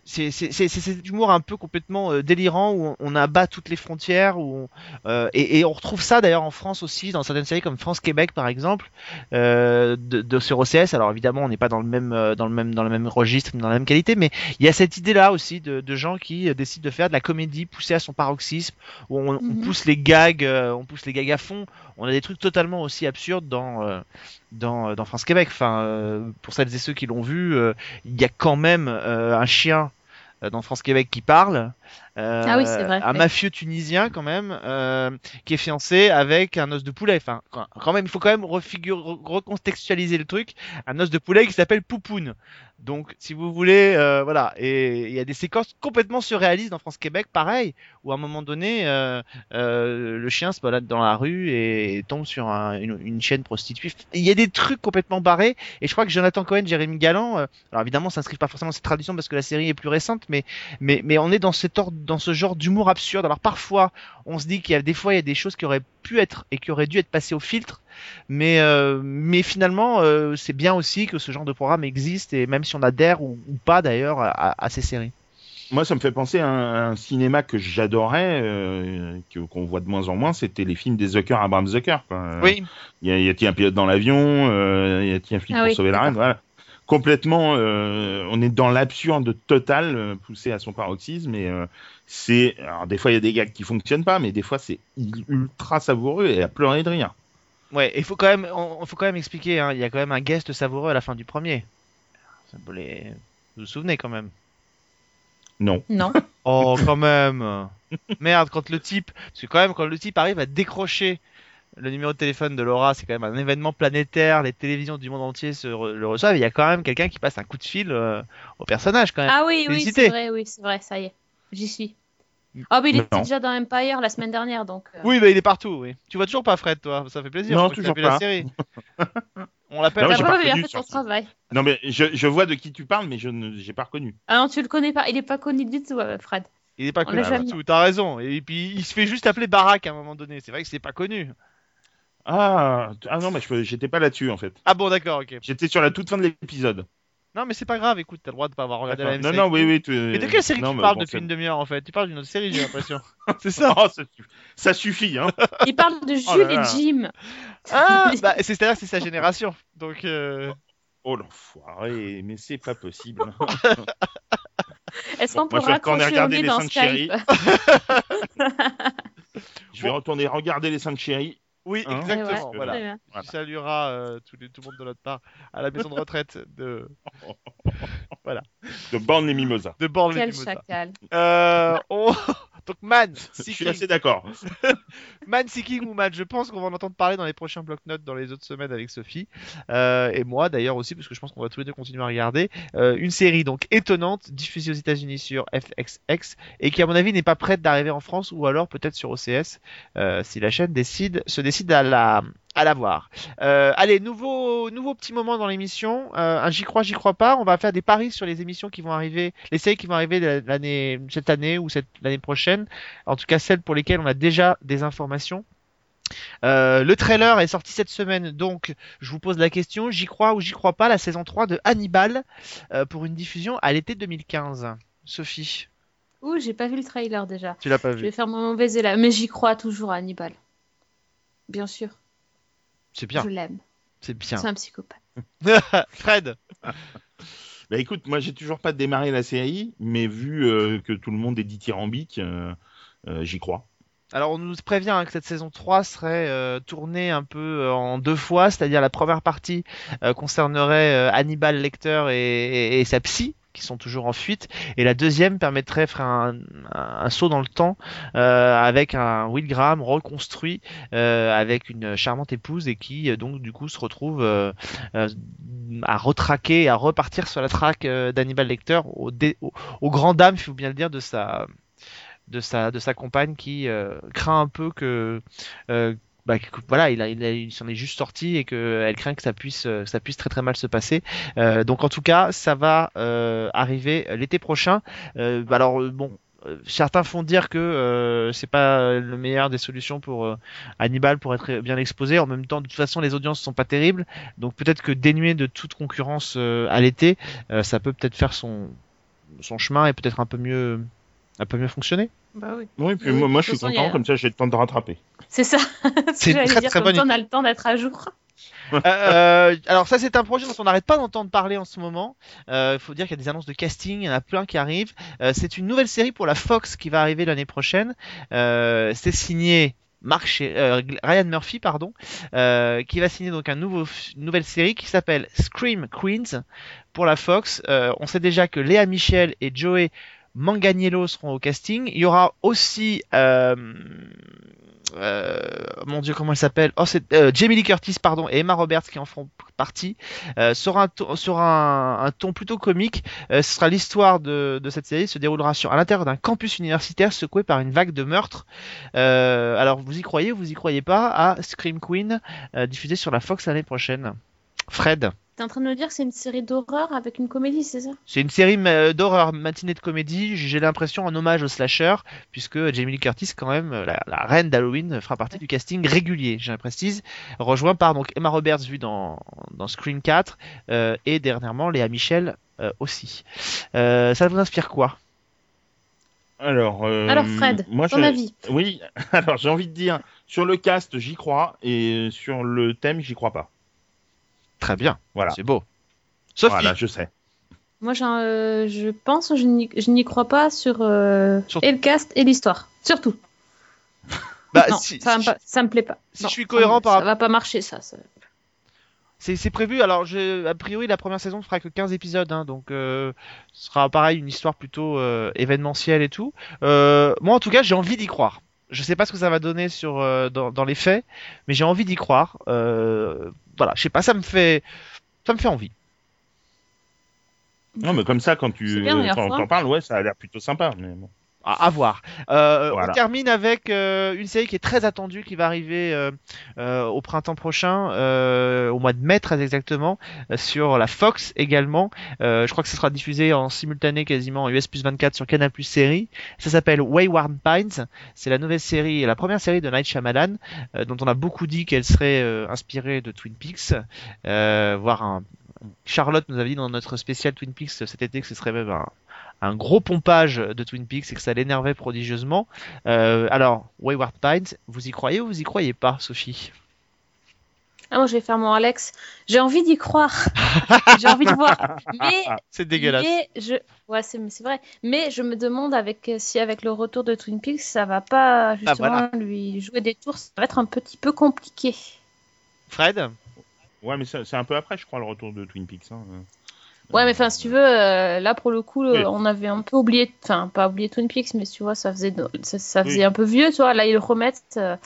c'est c'est- c'est- c'est cet humour un peu complètement euh, délirant où on, on abat toutes les frontières où on, euh, et, et on retrouve ça d'ailleurs en France aussi dans certaines séries comme France Québec par exemple euh, de, de sur OCS alors évidemment on n'est pas dans le même euh, dans le même dans le même registre dans la même qualité mais il y a cette idée là aussi de, de gens qui euh, décident de faire de la comédie poussée à son paroxysme où on, on Mhm. pousse les gags euh, on pousse les gags à fond on a des trucs totalement aussi absurdes dans euh, dans, dans France Québec enfin euh, pour celles et ceux qui l'ont vu euh, il y a quand même euh, un chien euh, dans France Québec qui parle. Euh, Ah oui, c'est vrai, Un mafieux tunisien quand même euh, qui est fiancé avec un os de poulet. Enfin, quand même, il faut quand même refigure, re- recontextualiser le truc. Un os de poulet qui s'appelle Poupoune. Donc, si vous voulez, euh, voilà. Et il y a des séquences complètement surréalistes dans France Québec, pareil, où à un moment donné, le chien se balade dans la rue et, tombe sur un- une, une chaîne prostituée. Il y a des trucs complètement barrés. Et je crois que Jonathan Cohen, Jérémy Galland, alors évidemment, ça s'inscrit pas forcément dans cette tradition parce que la série est plus récente, mais mais mais on est dans cet dans ce genre d'humour absurde. Alors parfois, on se dit qu'il y a des fois il y a des choses qui auraient pu être et qui auraient dû être passées au filtre, mais euh, mais finalement euh, c'est bien aussi que ce genre de programme existe et même si on adhère ou, ou pas d'ailleurs à, à ces séries. moi, ça me fait penser à un, un cinéma que j'adorais, euh, que- qu'on voit de moins en moins, c'était les films des Zucker, Abraham Zucker. quoi. Oui, Il y a, y a-t-il un pilote dans l'avion euh, Y a-t-il un flic Ah pour oui, sauver la reine Voilà. Complètement, euh, on est dans l'absurde total, euh, poussé à son paroxysme. Et euh, c'est, alors des fois il y a des gags qui fonctionnent pas, mais des fois c'est ultra savoureux et à pleurer de rire. ouais. Il faut quand même, on, faut quand même expliquer. hein, Il y a quand même un guest savoureux à la fin du premier. Ça les- Vous vous souvenez quand même? Non. Non. Oh, quand même. Merde, quand le type, parce que quand même quand le type arrive à décrocher le numéro de téléphone de Laura, c'est quand même un événement planétaire. Les télévisions du monde entier se re- le reçoivent. Il y a quand même quelqu'un qui passe un coup de fil euh, au personnage quand même. Ah oui, oui, c'est vrai, oui, c'est vrai, ça y est. J'y suis. Ah, mais il était Non. déjà dans Empire la semaine dernière, donc. euh, Oui, bah il est partout. Oui. Tu vois toujours pas Fred, toi. Ça fait plaisir. Non, toujours vu la pas. série. On l'appelle. Non, T'as pas pas bien fait ton travail. Non mais je, je vois de qui tu parles, mais je ne j'ai pas reconnu. Ah non, tu le connais pas. Il est pas connu du tout, euh, Fred. Il est pas On connu du jamais. tout. T'as raison. Et puis il se fait juste appeler Barack à un moment donné. C'est vrai que c'est pas connu. Ah, ah non, mais je- j'étais pas là-dessus en fait. Ah bon, d'accord, ok. J'étais sur la toute fin de l'épisode. Non, mais c'est pas grave. Écoute, t'as le droit de pas avoir regardé la même Non, série. non, oui, oui. tu- Mais de quelle série non, tu parles bon, depuis une demi-heure en fait? Tu parles d'une autre série, j'ai l'impression. c'est ça. Oh, ça, suffit. ça suffit, hein. Il parle de Oh Jules là là. et Jim. Ah, bah, c'est- c'est-à-dire que c'est sa génération. Donc, euh, Oh l'enfoiré, mais c'est pas possible. Est-ce qu'on vais retourner regarder les chéris. Skype Je vais retourner regarder les 5 chéris. Oui, Hein exactement. Ouais, voilà. Voilà. Tu salueras euh, tout, les- tout le monde de notre part à la maison de retraite de, de Born les Mimosas. de Born les Quel chacal. Euh, on- Donc, Man, Je suis Seeking, assez d'accord. Man Seeking ou Man, je pense qu'on va en entendre parler dans les prochains bloc-notes dans les autres semaines avec Sophie. Euh, et moi d'ailleurs aussi, parce que je pense qu'on va tous les deux continuer à regarder. Euh, une série donc étonnante, diffusée aux États-Unis sur FXX, et qui à mon avis n'est pas prête d'arriver en France, ou alors peut-être sur OCS, euh, si la chaîne décide, se décide à la, à la voir. Euh, allez, nouveau, nouveau petit moment dans l'émission. Euh, un j'y crois, j'y crois pas. On va faire des paris sur les émissions qui vont arriver, les séries qui vont arriver l'année, cette année ou cette l'année prochaine. En tout cas, celles pour lesquelles on a déjà des informations. Euh, le trailer est sorti cette semaine, donc je vous pose la question, j'y crois ou j'y crois pas, la saison 3 de Hannibal pour une diffusion à l'été 2015. Sophie, Ouh, j'ai pas vu le trailer déjà. tu l'as pas Je vu vais faire mon mauvais élève. Mais j'y crois toujours à Hannibal. Bien sûr. C'est bien, Je l'aime. c'est bien. C'est un psychopathe. Fred, Bah écoute, moi j'ai toujours pas démarré la série, mais vu euh, que tout le monde est dithyrambique, euh, euh, j'y crois. Alors on nous prévient hein, que cette saison 3 serait euh, tournée un peu euh, en deux fois, c'est-à-dire la première partie euh, concernerait euh, Hannibal Lecter et, et- et sa psy qui sont toujours en fuite. Et la deuxième permettrait de faire un, saut dans le temps euh, avec un Will Graham reconstruit euh, avec une charmante épouse et qui euh, donc du coup se retrouve à retraquer, à repartir sur la traque d'Hannibal Lecter au, au, au grand dam, il faut bien le dire, de sa de sa de sa compagne qui craint un peu que bah, voilà, il, a, il, s'en est juste sorti et qu'elle craint que ça puisse, euh, ça puisse très très mal se passer. Euh, donc en tout cas, ça va euh, arriver l'été prochain. Euh, bah, alors euh, bon, euh, certains font dire que euh, c'est pas le meilleur des solutions pour euh, Hannibal pour être bien exposé. En même temps, de toute façon, les audiences sont pas terribles, donc peut-être que dénué de toute concurrence euh, à l'été, euh, ça peut peut-être faire son son chemin et peut-être un peu mieux un peu mieux fonctionner. Bah oui. Oui, puis Oui, moi, je suis façon, content, a- comme ça j'ai le temps de rattraper. C'est ça. C'est très, dire. très Comme bonne ça, on a le temps d'être à jour. Euh, alors ça c'est un projet dont on n'arrête pas d'entendre parler en ce moment. Il faut dire qu'il y a des annonces de casting, il y en a plein qui arrivent. Euh, c'est une nouvelle série pour la Fox qui va arriver l'année prochaine. Euh, c'est signé Mark euh, Ryan Murphy pardon, euh, qui va signer donc un nouveau une nouvelle série qui s'appelle Scream Queens pour la Fox. Euh, on sait déjà que Léa Michel et Joey Manganiello seront au casting. Il y aura aussi euh, euh, mon dieu comment elle s'appelle? Oh c'est euh, Jamie Lee Curtis pardon et Emma Roberts qui en feront partie. Euh, sur un ton, sur un, un ton plutôt comique. Euh, ce sera l'histoire de, de cette série. Se déroulera sur à l'intérieur d'un campus universitaire secoué par une vague de meurtres. Euh, alors vous y croyez vous y croyez pas à Scream Queen diffusé sur la Fox l'année prochaine? Fred T'es en train de me dire que c'est une série d'horreur avec une comédie, c'est ça? C'est une série euh, d'horreur matinée de comédie. J'ai l'impression un hommage au slasher, puisque Jamie Lee Curtis, quand même, euh, la, la reine d'Halloween, fera partie du casting régulier, j'ai précise, rejoint par donc Emma Roberts vue dans, dans Scream 4 euh, et dernièrement Léa Michel euh, aussi. Euh, ça vous inspire quoi? Alors, euh, Alors, Fred, moi, ton avis Oui, alors j'ai envie de dire, sur le cast, j'y crois, et sur le thème, j'y crois pas. Très bien. Voilà. C'est beau. Sophie. Voilà, je sais. Moi, j'en- euh, je pense je n'y je n'y crois pas sur, euh, Sur- et le cast et l'histoire. Surtout. Bah, non, si- ça, me si- ça me plaît pas. si Non, je suis ça cohérent me- par Ça va pas marcher, ça. ça. C'est c'est prévu. Alors, je, a priori, la première saison ne fera que 15 épisodes, hein, donc euh, ce sera pareil, une histoire plutôt euh, événementielle et tout. Euh, moi, en tout cas, j'ai envie d'y croire. Je sais pas ce que ça va donner sur euh, dans, dans les faits, mais j'ai envie d'y croire. Euh, voilà, je sais pas, ça me fait ça me fait envie. Non, mais comme ça, quand tu t'en parles, ouais, ça a l'air plutôt sympa. Mais bon. À, à voir. Euh, Voilà. On termine avec euh, une série qui est très attendue, qui va arriver euh, euh, au printemps prochain, euh, au mois de mai très exactement, sur la Fox également. Euh, je crois que ça sera diffusé en simultané quasiment en US plus 24 sur Canal plus série. Ça s'appelle Wayward Pines. C'est la nouvelle série, la première série de Night Shyamalan, euh, dont on a beaucoup dit qu'elle serait euh, inspirée de Twin Peaks, euh, voire un Charlotte nous avait dit dans notre spécial Twin Peaks cet été que ce serait même un, un gros pompage de Twin Peaks et que ça l'énervait prodigieusement. Euh, alors, Wayward Pines, vous y croyez ou vous y croyez pas, Sophie? Ah, moi, je vais faire mon Alex. J'ai envie d'y croire. J'ai envie de voir. Mais, C'est dégueulasse. mais je... ouais, c'est c'est vrai. Mais je me demande avec, si avec le retour de Twin Peaks, ça va pas justement voilà. lui jouer des tours. Ça va être un petit peu compliqué. Fred? Ouais, mais c'est un peu après, je crois, le retour de Twin Peaks. hein. Ouais, mais enfin, si tu veux, euh, là pour le coup, Oui. on avait un peu oublié, enfin, pas oublié Twin Peaks, mais tu vois, ça faisait, ça, ça Oui. faisait un peu vieux, tu vois. Là, ils le remettent, euh,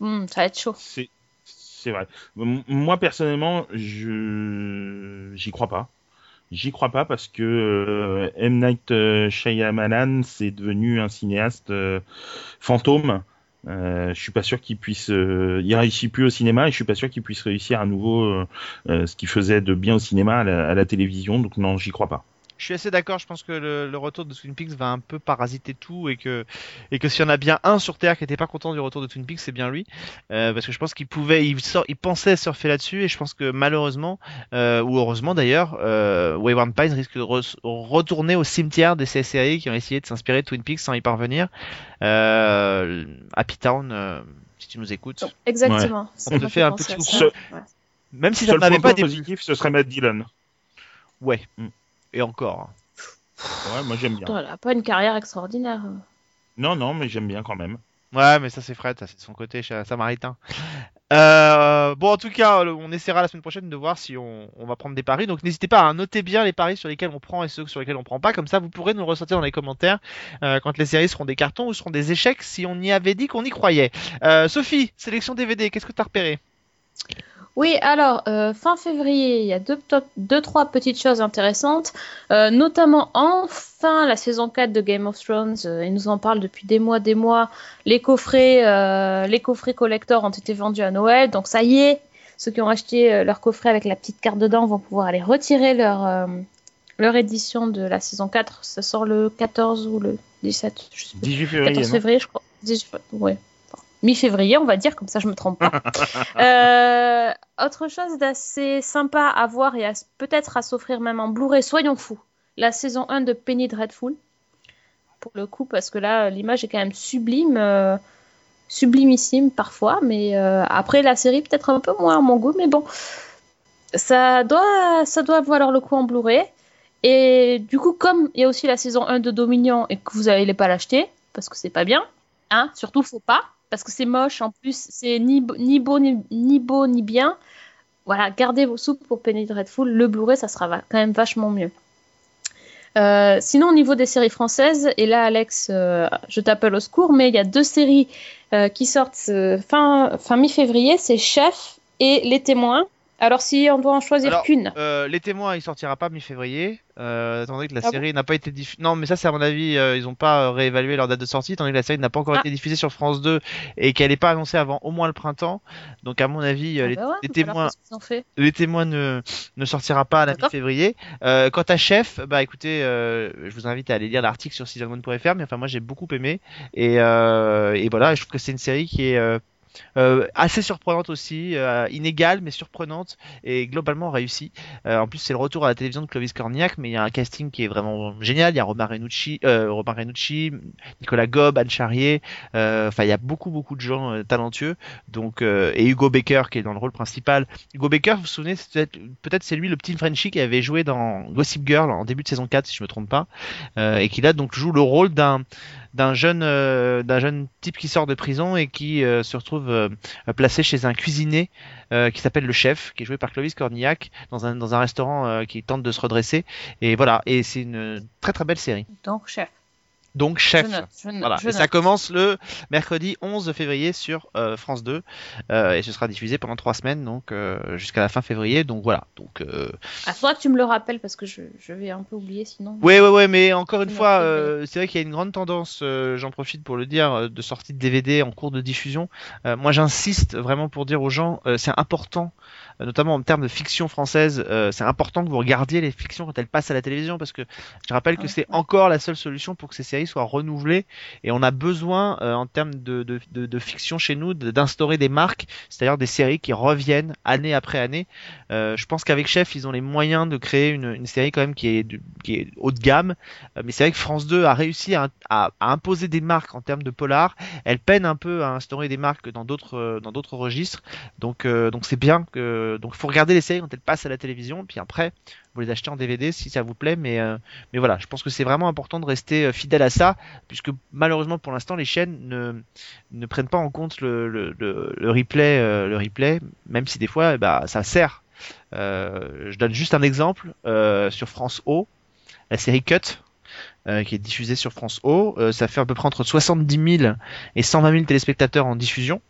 hmm, ça va être chaud. C'est vrai. Moi personnellement, je j'y crois pas. J'y crois pas parce que euh, M Night Shyamalan c'est devenu un cinéaste fantôme. Euh, je suis pas sûr qu'il puisse. Euh, il réussit plus au cinéma et je suis pas sûr qu'il puisse réussir à nouveau euh, euh, ce qu'il faisait de bien au cinéma à la, à la télévision. Donc non, j'y crois pas. Je suis assez d'accord, je pense que le, le retour de Twin Peaks va un peu parasiter tout et que, et que s'il y en a bien un sur Terre qui était pas content du retour de Twin Peaks, c'est bien lui. Euh, parce que je pense qu'il pouvait, il, sort, il pensait surfer là-dessus et je pense que malheureusement, euh, ou heureusement d'ailleurs, euh, Wayward Pines risque de re- retourner au cimetière des séries qui ont essayé de s'inspirer de Twin Peaks sans y parvenir. Euh, Happy Town, euh, si tu nous écoutes. Exactement. On te fait un petit. Ouais. Même si ça n'avait pas des... positif, ce serait Matt Dillon. Ouais. Mm. Et encore. Ouais, moi j'aime bien. Putain, elle a pas une carrière extraordinaire. Non, non, mais j'aime bien quand même. Ouais, mais ça c'est Fred, ça c'est de son côté samaritain. Euh, bon, en tout cas, on essaiera la semaine prochaine de voir si on, on va prendre des paris. Donc n'hésitez pas à noter bien les paris sur lesquels on prend et ceux sur lesquels on prend pas. Comme ça, vous pourrez nous le ressortir dans les commentaires euh, quand les séries seront des cartons ou seront des échecs si on y avait dit qu'on y croyait. Euh, Sophie, sélection DVD, qu'est-ce que t'as repéré? Oui, alors, euh, fin février, il y a deux, top- deux, trois petites choses intéressantes, euh, notamment enfin la saison 4 de Game of Thrones, euh, ils nous en parlent depuis des mois, des mois, les coffrets, euh, les coffrets collector ont été vendus à Noël, donc ça y est, ceux qui ont acheté leur coffret avec la petite carte dedans vont pouvoir aller retirer leur, leur édition de la saison 4, ça sort le 14 ou le 17, je sais plus. 18 février. 14 non? février, je crois. 18 février, ouais. Mi-février, on va dire, comme ça je me trompe pas. Euh, autre chose d'assez sympa à voir et peut-être à s'offrir même en Blu-ray, soyons fous. La saison 1 de Penny Dreadful. Pour le coup, parce que là, l'image est quand même sublime. euh, sublimissime parfois, mais euh, après la série peut-être un peu moins à mon goût, mais bon, ça doit, ça doit valoir le coup en Blu-ray. Et du coup, comme il y a aussi la saison 1 de Dominion et que vous n'allez pas l'acheter, parce que c'est pas bien, hein, surtout faut pas, parce que c'est moche, en plus c'est ni, beau ni, beau ni bien. Voilà, gardez vos soupes pour Penny Dreadful, le Blu-ray ça sera quand même vachement mieux. Euh, sinon, au niveau des séries françaises, et là, Alex, euh, je t'appelle au secours, mais il y a deux séries euh, qui sortent fin, fin mi-février c'est Chef et Les Témoins. Alors, si on doit en choisir qu'une, Euh, les témoins, il sortira pas mi-février, euh, donné que la Ah bon série n'a pas été diffusée. Non, mais ça, c'est à mon avis, euh, ils ont pas euh, réévalué leur date de sortie, donné que la série n'a pas encore Ah. été diffusée sur France 2 et qu'elle n'est pas annoncée avant au moins le printemps. Donc, à mon avis, Ah les, bah ouais, les alors, témoins, fait les témoins ne, ne sortira pas à la mi-février. Quant à Chef, bah écoutez, je vous invite à aller lire l'article sur seasonone.fr, mais enfin, moi, j'ai beaucoup aimé et, et voilà, je trouve que c'est une série qui est assez surprenante aussi, euh, inégale mais surprenante et globalement réussie. Euh, en plus, c'est le retour à la télévision de Clovis Cornillac, mais il y a un casting qui est vraiment génial. Il y a Romain Renucci, euh, Nicolas Gob, Anne Charrier. euh, Enfin, il y a beaucoup beaucoup de gens euh, talentueux. Donc euh, et Hugo Baker qui est dans le rôle principal. Hugo Baker, vous vous souvenez, peut-être c'est lui le petit Frenchie qui avait joué dans Gossip Girl en début de saison 4 si je me trompe pas, euh, et qui là donc joue le rôle d'un d'un jeune euh, d'un jeune type qui sort de prison et qui euh, se retrouve euh, placé chez un cuisinier qui s'appelle le chef qui est joué par Clovis Cornillac dans un dans un restaurant qui tente de se redresser. Et voilà. Et c'est une très très belle série. Donc, chef. Donc chef Je note. Je note. voilà je et ça commence le mercredi 11 février sur euh, France 2 euh, et ce sera diffusé pendant trois semaines donc euh, jusqu'à la fin février donc voilà donc euh, Ah, faudra que tu me le rappelles parce que je, je vais un peu oublier sinon. Ouais, ouais, ouais, mais encore une fois, euh, c'est vrai qu'il y a une grande tendance, euh, j'en profite pour le dire, de sortie de DVD en cours de diffusion. Euh, moi, j'insiste vraiment pour dire aux gens, euh, c'est important, euh, notamment en termes de fiction française, euh, c'est important que vous regardiez les fictions quand elles passent à la télévision, parce que je rappelle que Ouais, c'est encore la seule solution pour que ces séries soient renouvelées, et on a besoin, euh, en termes de, de, de, de fiction chez nous, d'instaurer des marques, c'est-à-dire des séries qui reviennent année après année. Euh, je pense qu'avec Chef, ils ont les moyens de créer une, une série quand même qui est, qui est haut de gamme. Euh, mais c'est vrai que France 2 a réussi à, à- à imposer des marques en termes de polar. Elle peine un peu à instaurer des marques dans d'autres euh, dans d'autres registres. Donc euh, donc c'est bien que donc faut regarder les séries quand elles passent à la télévision. Puis après vous les achetez en DVD si ça vous plaît. Mais euh, mais voilà, je pense que c'est vraiment important de rester euh, fidèle à ça, puisque malheureusement pour l'instant les chaînes ne ne prennent pas en compte le le, le, replay euh, le replay, même si des fois eh ben, ça sert. Euh, je donne juste un exemple euh, sur France O, la série Cut, euh, qui est diffusée sur France O. Euh, ça fait à peu près entre 70 000 et 120 000 téléspectateurs en diffusion.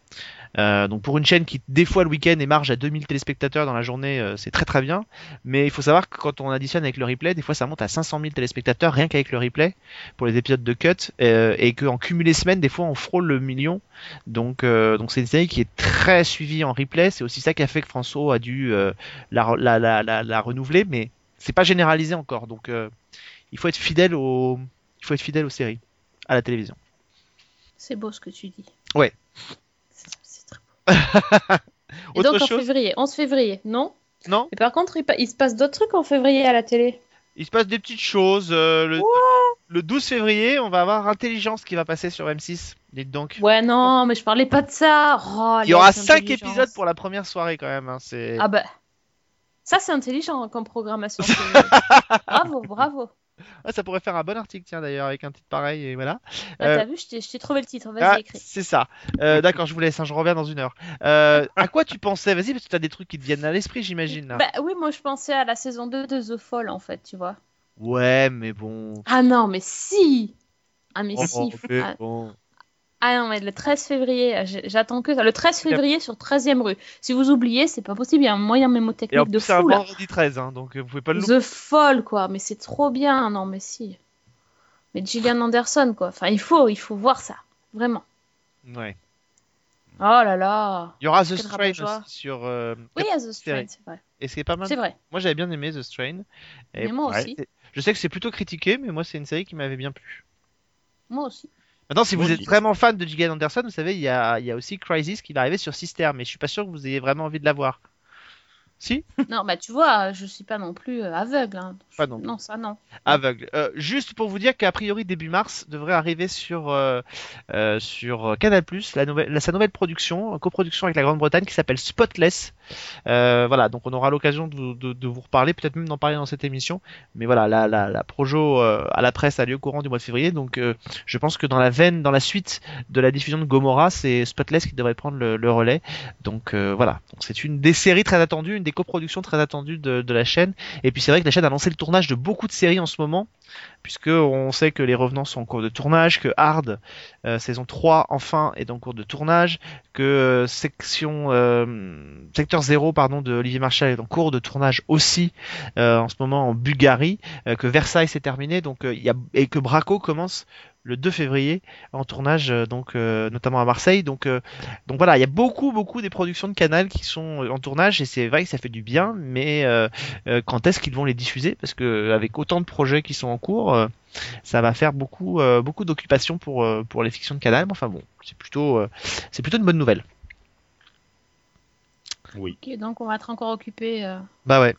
Euh, donc pour une chaîne qui des fois le week-end émarge à 2000 téléspectateurs dans la journée, euh, c'est très très bien. Mais il faut savoir que quand on additionne avec le replay, des fois ça monte à 500 000 téléspectateurs rien qu'avec le replay pour les épisodes de cut, euh, et qu'en cumulé semaine, des fois on frôle le million. Donc donc c'est une série qui est très suivie en replay. C'est aussi ça qui a fait que François a dû la, la, la, la, la renouveler, mais c'est pas généralisé encore. Donc il faut être fidèle au il faut être fidèle aux séries à la télévision. C'est beau ce que tu dis. Ouais. C'est c'est très beau. Et Autre donc en chose février, 11 février, non? Non Mais par contre, il, se passe d'autres trucs en février à la télé? Il se passe des petites choses. euh, le, le 12 février, on va avoir Intelligence qui va passer sur M6. Dites donc. Ouais, non, mais je parlais pas de ça. Oh, Il y aura les 5 intelligences. épisodes pour la première soirée quand même. hein. Ah bah. Ça, c'est intelligent hein, comme programmation. bravo, bravo. Ah, ça pourrait faire un bon article, tiens d'ailleurs, avec un titre pareil. Et voilà. Euh, T'as vu, je t'ai- trouvé le titre. Vas-y, Ah, écris. c'est ça. Euh, D'accord, je vous laisse, hein, je reviens dans une heure. Euh, à quoi tu pensais? Vas-y, parce que tu as des trucs qui te viennent à l'esprit, j'imagine. Bah oui, moi je pensais à la saison 2 de The Fall en fait, tu vois. Ouais, mais bon. Ah non, mais si Ah mais Oh, si mais ah, bon. Ah non, mais le 13 février, euh, j'attends que ça. Le 13 février sur 13e rue. Si vous oubliez, c'est pas possible, il y a un moyen Et en mémotechnique de plus, c'est un fou vendredi 13, hein, donc euh, vous pouvez pas le louper. The Fall quoi, mais c'est trop bien, non mais si. Mais Gillian Anderson quoi, enfin il faut, il faut voir ça, vraiment. Ouais. Oh là là. Il y aura The Strain aussi sur. euh, Oui, à The Strain, c'est vrai. Et c'est pas mal. C'est vrai. Moi, j'avais bien aimé The Strain. Et Mais moi ouais, aussi. Je sais que c'est plutôt critiqué, mais moi, c'est une série qui m'avait bien plu. Moi aussi. Maintenant, si vous êtes vraiment fan de Gillian Anderson, vous savez, il y a, il y a aussi Crisis qui va arriver sur Sister, mais je suis pas sûr que vous ayez vraiment envie de la voir. Si Non, bah tu vois, je suis pas non plus euh, aveugle. hein. Pas non. Non, ça non. Aveugle. Euh, juste pour vous dire qu'a priori début mars devrait arriver sur euh, euh, sur Canal+ la nouvelle la- sa nouvelle production, en coproduction avec la Grande-Bretagne qui s'appelle Spotless. Voilà, donc on aura l'occasion de, vous- de, de vous reparler, peut-être même d'en parler dans cette émission. Mais voilà, la la, la projo à la presse a lieu au courant du mois de février, donc je pense que dans la veine, dans la suite de la diffusion de Gomorrah, c'est Spotless qui devrait prendre le, le relais. Donc voilà, donc c'est une des séries très attendues, une des coproductions très attendues de, la chaîne. Et puis c'est vrai que la chaîne a lancé le tournage de beaucoup de séries en ce moment, puisque on sait que Les Revenants sont en cours de tournage, que Hard, euh, saison 3 enfin, est en cours de tournage, que euh, section euh, secteur 0 pardon de Olivier Marchal est en cours de tournage aussi en ce moment en Bulgarie, que Versailles s'est terminé, donc il y a et que Braco commence le 2 février en tournage euh, donc euh, notamment à Marseille donc euh, donc voilà il y a beaucoup beaucoup des productions de Canal qui sont en tournage et c'est vrai que ça fait du bien mais euh, euh, quand est-ce qu'ils vont les diffuser? Parce que avec autant de projets qui sont en cours euh, ça va faire beaucoup euh, beaucoup d'occupations pour euh, pour les fictions de Canal mais enfin bon c'est plutôt euh, c'est plutôt une bonne nouvelle Oui. Ok, donc on va être encore occupé. euh. Bah ouais.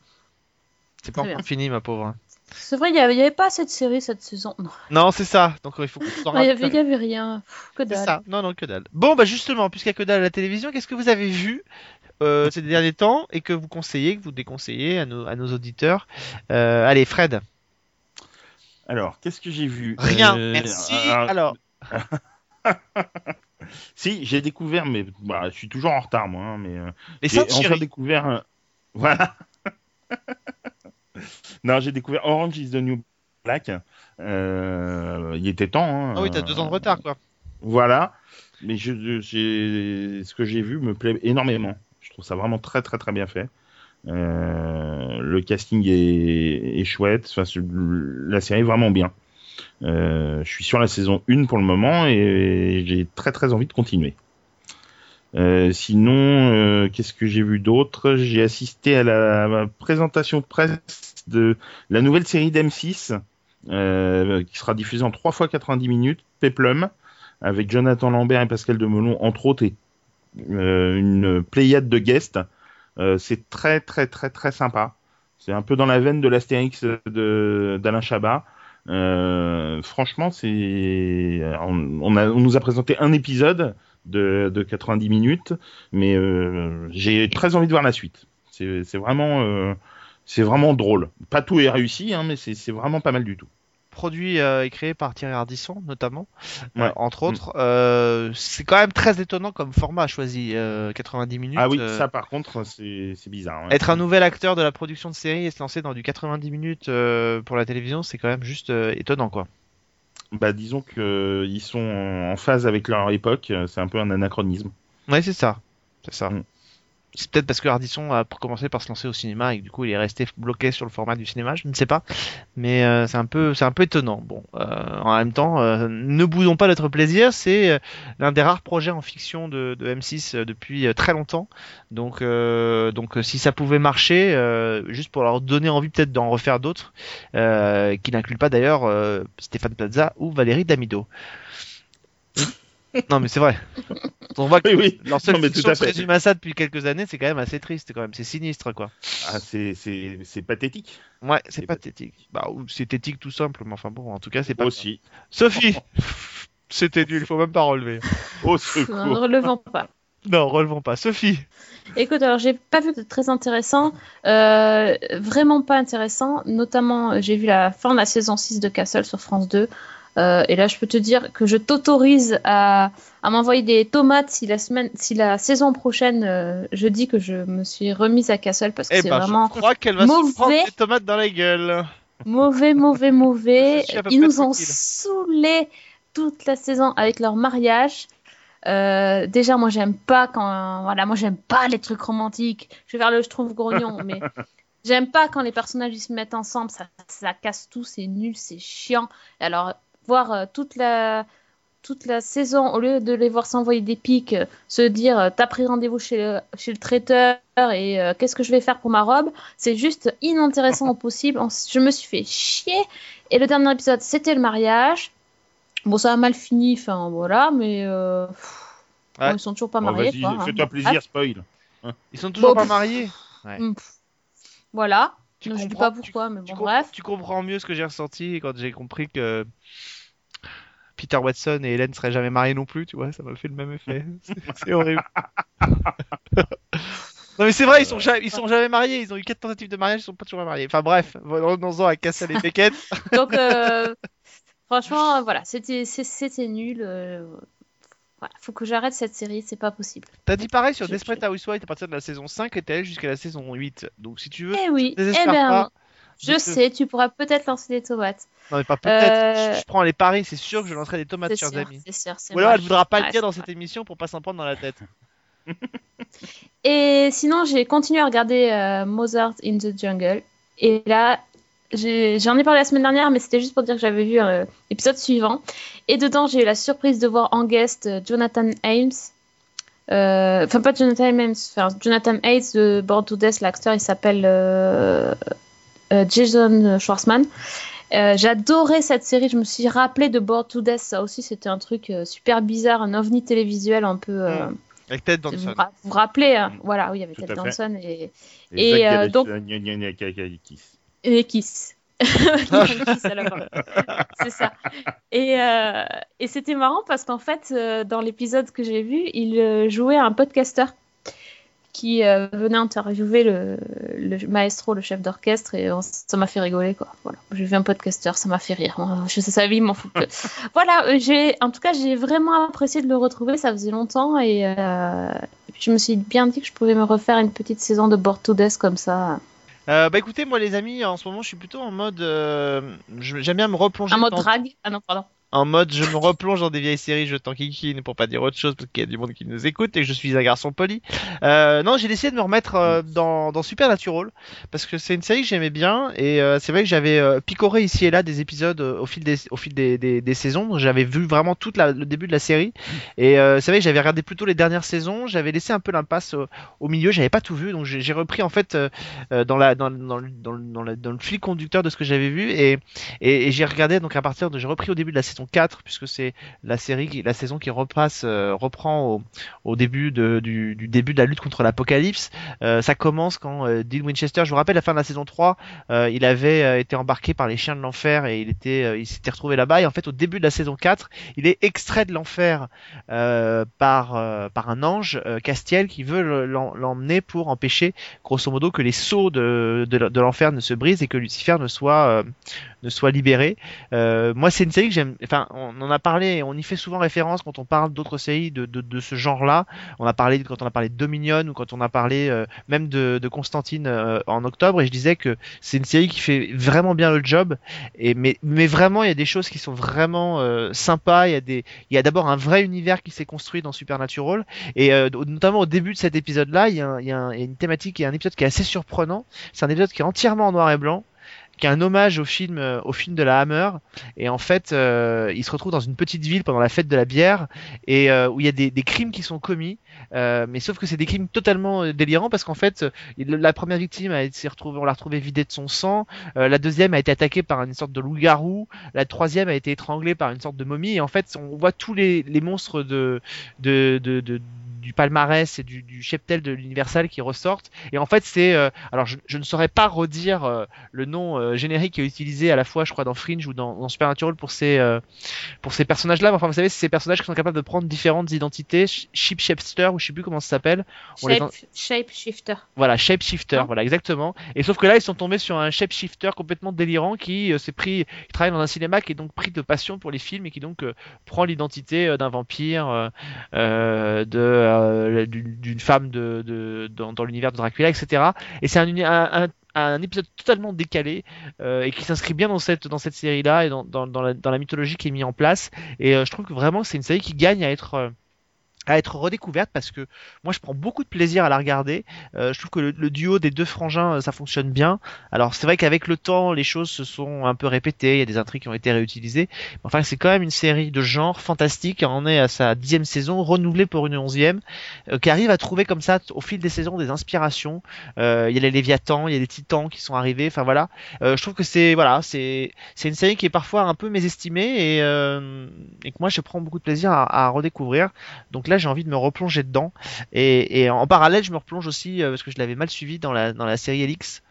C'est pas encore fini, ma pauvre. C'est vrai, il n'y avait, il y avait pas cette série cette saison. Non, Non, c'est ça. Donc il faut qu'on il n'y avait, rien. Pff, que dalle. ça. Non, non, que dalle. Bon, bah justement, puisqu'il y a que dalle à la télévision, qu'est-ce que vous avez vu euh, ces derniers temps et que vous conseillez, que vous déconseillez à nos, à nos auditeurs Euh, Allez, Fred. Alors, qu'est-ce que j'ai vu? Rien. Euh, Merci. alors, Alors, Si, j'ai découvert, mais bah, je suis toujours en retard, moi. hein, mais les j'ai découvert. Voilà. non, j'ai découvert Orange is the New Black. Euh, il était temps. hein, Ah oui, t'as deux ans de retard, quoi. Voilà. Mais je, je- j'ai- ce que j'ai vu me plaît énormément. Je trouve ça vraiment très très très bien fait. Euh, le casting est, est chouette. Enfin, la série est vraiment bien. Euh, je suis sur la saison 1 pour le moment et j'ai très très envie de continuer. Euh, sinon, euh, qu'est-ce que j'ai vu d'autre? J'ai assisté à la présentation presse de la nouvelle série d'M6 euh, qui sera diffusée en 3 fois 90 minutes, Peplum, avec Jonathan Lambert et Pascal Demelon, entre autres, et euh, une pléiade de guests. Euh, c'est très très très très sympa. C'est un peu dans la veine de l'Astérix d'Alain Chabat. Franchement, on, nous a présenté un épisode de, de 90 minutes, mais j'ai très envie de voir la suite. C'est vraiment, c'est vraiment drôle. Pas tout est réussi, hein, mais c'est vraiment pas mal du tout. Produit euh, et créé par Thierry Ardisson, notamment, euh, entre autres. Euh, c'est quand même très étonnant comme format choisi, euh, 90 minutes. Ah oui, ça par contre, c'est bizarre. ouais. Être un nouvel acteur de la production de série et se lancer dans du 90 minutes pour la télévision, c'est quand même juste étonnant, quoi. Bah, disons que euh, ils sont en phase avec leur époque. C'est un peu un anachronisme. Ouais, c'est ça. C'est ça. Mm. C'est peut-être parce que Ardisson a commencé par se lancer au cinéma et que du coup il est resté bloqué sur le format du cinéma, je ne sais pas. Mais euh, c'est un peu, c'est un peu étonnant. Bon, euh, en même temps, euh, ne boudons pas notre plaisir. C'est euh, l'un des rares projets en fiction de, de M6 euh, depuis euh, très longtemps. Donc, donc si ça pouvait marcher, juste pour leur donner envie peut-être d'en refaire d'autres, qui n'incluent pas d'ailleurs Stéphane Plaza ou Valérie Damido. Non mais c'est vrai. On voit que Oui, oui. leur seule Non, mais tout fiction à se fait. résume à ça depuis quelques années, c'est quand même assez triste, quand même. C'est sinistre, quoi. Ah, c'est c'est c'est pathétique Ouais, c'est C'est pathétique. Bah, ou c'est éthique tout simple, mais enfin bon, en tout cas, c'est pas. aussi. Sophie C'était nul, faut même pas relever. Au Ne secours. relevons pas. Non, relevons pas. Sophie Écoute, alors j'ai pas vu de très intéressant, euh, vraiment pas intéressant. Notamment, euh, j'ai vu la fin de la saison 6 de Castle sur France 2. Euh, et là, je peux te dire que je t'autorise à, à m'envoyer des tomates si la, semaine, si la saison prochaine, euh, je dis que je me suis remise à Castle parce que Eh c'est ben, vraiment je crois qu'elle va se mauvais. prendre des tomates dans la gueule. mauvais, mauvais, mauvais. Ils nous ont saoulés toute la saison avec leur mariage. Euh, déjà, moi, j'aime pas quand, voilà, moi, j'aime pas les trucs romantiques. Je vais faire le je trouve grognon, mais j'aime pas quand les personnages ils se mettent ensemble. Ça, ça casse tout, c'est nul, c'est chiant. Alors, voir euh, toute la toute la saison, au lieu de les voir s'envoyer des pics, euh, se dire euh, t'as pris rendez-vous chez le, chez le traiteur et euh, qu'est-ce que je vais faire pour ma robe, c'est juste inintéressant au possible. Je me suis fait chier. Et le dernier épisode, c'était le mariage. Bon, ça a mal fini, enfin voilà, mais euh, pff, Ouais. bon, ils sont toujours pas Bon, mariés. quoi, hein. fais-toi plaisir, spoil. Ils sont toujours Bon, pas pff. mariés. Hum. Voilà. Tu je dis comprends- pas pourquoi, mais bon, bref. tu comprends mieux ce que j'ai ressenti quand j'ai compris que Peter Watson et Hélène seraient jamais mariés non plus, tu vois, ça m'a fait le même effet. C'est- horrible. non mais c'est vrai, ils sont, jamais, ils sont jamais mariés, ils ont eu quatre tentatives de mariage, ils sont pas toujours mariés. Enfin bref, revenons-en à Castle et Beckett. Donc, euh, franchement, euh, voilà, c'était nul. euh, voilà, faut que j'arrête cette série, c'est pas possible. T'as dit pareil sur Desperate Housewives à partir de la saison 5 et t'es allé jusqu'à la saison 8. Donc si tu veux, Eh oui, eh ben, pas. Je sais, tu pourras peut-être lancer des tomates. Non mais pas peut-être, Euh, je, je prends les paris, c'est sûr que je lancerai des tomates, chers sûr, amis. c'est sûr. Ou alors elle voudra pas le dire dans cette émission pour pas s'en prendre dans la tête. Et sinon, j'ai continué à regarder euh, Mozart in the Jungle. Et là, j'en ai, parlé la semaine dernière, mais c'était juste pour dire que j'avais vu euh, l'épisode suivant. Et dedans, j'ai eu la surprise de voir en guest euh, Jonathan Ames. Euh, Enfin, pas Jonathan Ames, enfin, Jonathan Hayes de Born to Death, l'acteur, il s'appelle euh, euh, Jason Schwartzman. Euh, J'adorais cette série, je me suis rappelé de Bored to Death, ça aussi c'était un truc euh, super bizarre, un ovni télévisuel un peu, euh, Avec Ted Vous Danson. vous ra- vous rappelez, hein, Mm. voilà, oui, il y avait Tout Ted. Danson et, Et, Et, euh, donc- et Kiss. C'est ça. Et, euh, et c'était marrant parce qu'en fait, euh, dans l'épisode que j'ai vu, il euh, jouait un podcasteur qui euh, venait interviewer le, le maestro, le chef d'orchestre, et on- ça m'a fait rigoler, quoi. Voilà, j'ai vu un podcasteur, ça m'a fait rire. Je sais sa vie, m'en fout. voilà, euh, j'ai, en tout cas, j'ai vraiment apprécié de le retrouver, ça faisait longtemps, et, euh, et puis je me suis bien dit que je pouvais me refaire une petite saison de Bored to Death comme ça. Euh, bah écoutez, moi les amis, en ce moment je suis plutôt en mode. euh, J'aime bien me replonger. Un mode dans- drague? Ah non, pardon. En mode, je me replonge dans des vieilles séries, je t'enquiquine pour pas dire autre chose parce qu'il y a du monde qui nous écoute et que je suis un garçon poli. Euh, non, j'ai décidé de me remettre euh, dans, dans Supernatural parce que c'est une série que j'aimais bien et euh, c'est vrai que j'avais picoré ici et là des épisodes au fil des, au fil des, des, des saisons. J'avais vu vraiment tout le début de la série. Et euh, c'est vrai que j'avais regardé plutôt les dernières saisons. J'avais laissé un peu l'impasse au, au milieu, j'avais pas tout vu. Donc j'ai repris en fait dans la dans, dans, le- dans, le- dans, la- dans le fil conducteur de ce que j'avais vu. Et et, et j'ai regardé. Donc à partir de j'ai repris au début de la saison 4 puisque c'est la série la saison qui repasse euh, reprend au, début de, du, début de la lutte contre l'apocalypse. Euh, ça commence quand euh, Dean Winchester je vous rappelle la fin de la saison 3 euh, il avait été embarqué par les chiens de l'enfer et il était il s'était retrouvé là-bas. Et en fait au début de la saison 4 il est extrait de l'enfer par par un ange Castiel qui veut le- l'em- l'emmener pour empêcher grosso modo que les sceaux de, de, l'enfer ne se brisent et que Lucifer ne soit ne soit libéré. Euh, moi, c'est une série que j'aime. Enfin, on en a parlé, on y fait souvent référence quand on parle d'autres séries de, de, de ce genre-là. On a parlé quand on a parlé de Dominion ou quand on a parlé euh, même de, de Constantine euh, en octobre. Et je disais que c'est une série qui fait vraiment bien le job. Et mais mais vraiment, il y a des choses qui sont vraiment euh, sympas. Il y a des, il y a d'abord un vrai univers qui s'est construit dans Supernatural. Et euh, notamment au début de cet épisode-là, il y a, il y a une thématique et un épisode qui est assez surprenant. C'est un épisode qui est entièrement en noir et blanc qui est un hommage au film euh, au film de la Hammer. Et en fait euh, il se retrouve dans une petite ville pendant la fête de la bière et euh, où il y a des, des crimes qui sont commis. Euh, mais sauf que c'est des crimes totalement euh, délirants parce qu'en fait euh, il- la première victime a été retrouvée on l'a retrouvée vidée de son sang. La deuxième a été attaquée par une sorte de loup-garou. La troisième a été étranglée par une sorte de momie. Et en fait on voit tous les, les monstres de, de, de, de- du palmarès et du, du cheptel de l'Universal qui ressortent et en fait c'est euh, alors je, je ne saurais pas redire euh, le nom euh, générique qui est utilisé à la fois je crois dans Fringe ou dans, dans Supernatural pour ces pour ces personnages là enfin vous savez c'est ces personnages qui sont capables de prendre différentes identités Ship Shapester ou je sais plus comment ça s'appelle Shape, shifter. voilà, shapeshifter, Hein voilà exactement. Et sauf que là, ils sont tombés sur un shapeshifter complètement délirant qui s'est pris, qui travaille dans un cinéma, qui est donc pris de passion pour les films et qui donc prend l'identité d'un vampire, de euh, d'une femme dans, l'univers de Dracula, etc. Et c'est un, épisode totalement décalé euh, et qui s'inscrit bien dans cette dans cette série là et dans, la, dans la mythologie qui est mise en place et euh, je trouve que vraiment c'est une série qui gagne à être à être redécouverte parce que moi je prends beaucoup de plaisir à la regarder. Euh, je trouve que le, le duo des deux frangins euh, ça fonctionne bien. Alors c'est vrai qu'avec le temps les choses se sont un peu répétées, il y a des intrigues qui ont été réutilisées. Mais enfin c'est quand même une série de genre fantastique. On est à sa dixième saison, renouvelée pour une onzième, euh, qui arrive à trouver comme ça au fil des saisons des inspirations. Euh, il y a les Léviathans, il y a les Titans qui sont arrivés. Enfin voilà, Euh, je trouve que c'est voilà c'est c'est une série qui est parfois un peu mésestimée et, euh, et que moi je prends beaucoup de plaisir à, à redécouvrir. Donc là, j'ai envie de me replonger dedans. Et, et en parallèle, je me replonge aussi euh, parce que je l'avais mal suivi dans la, dans la série Elix.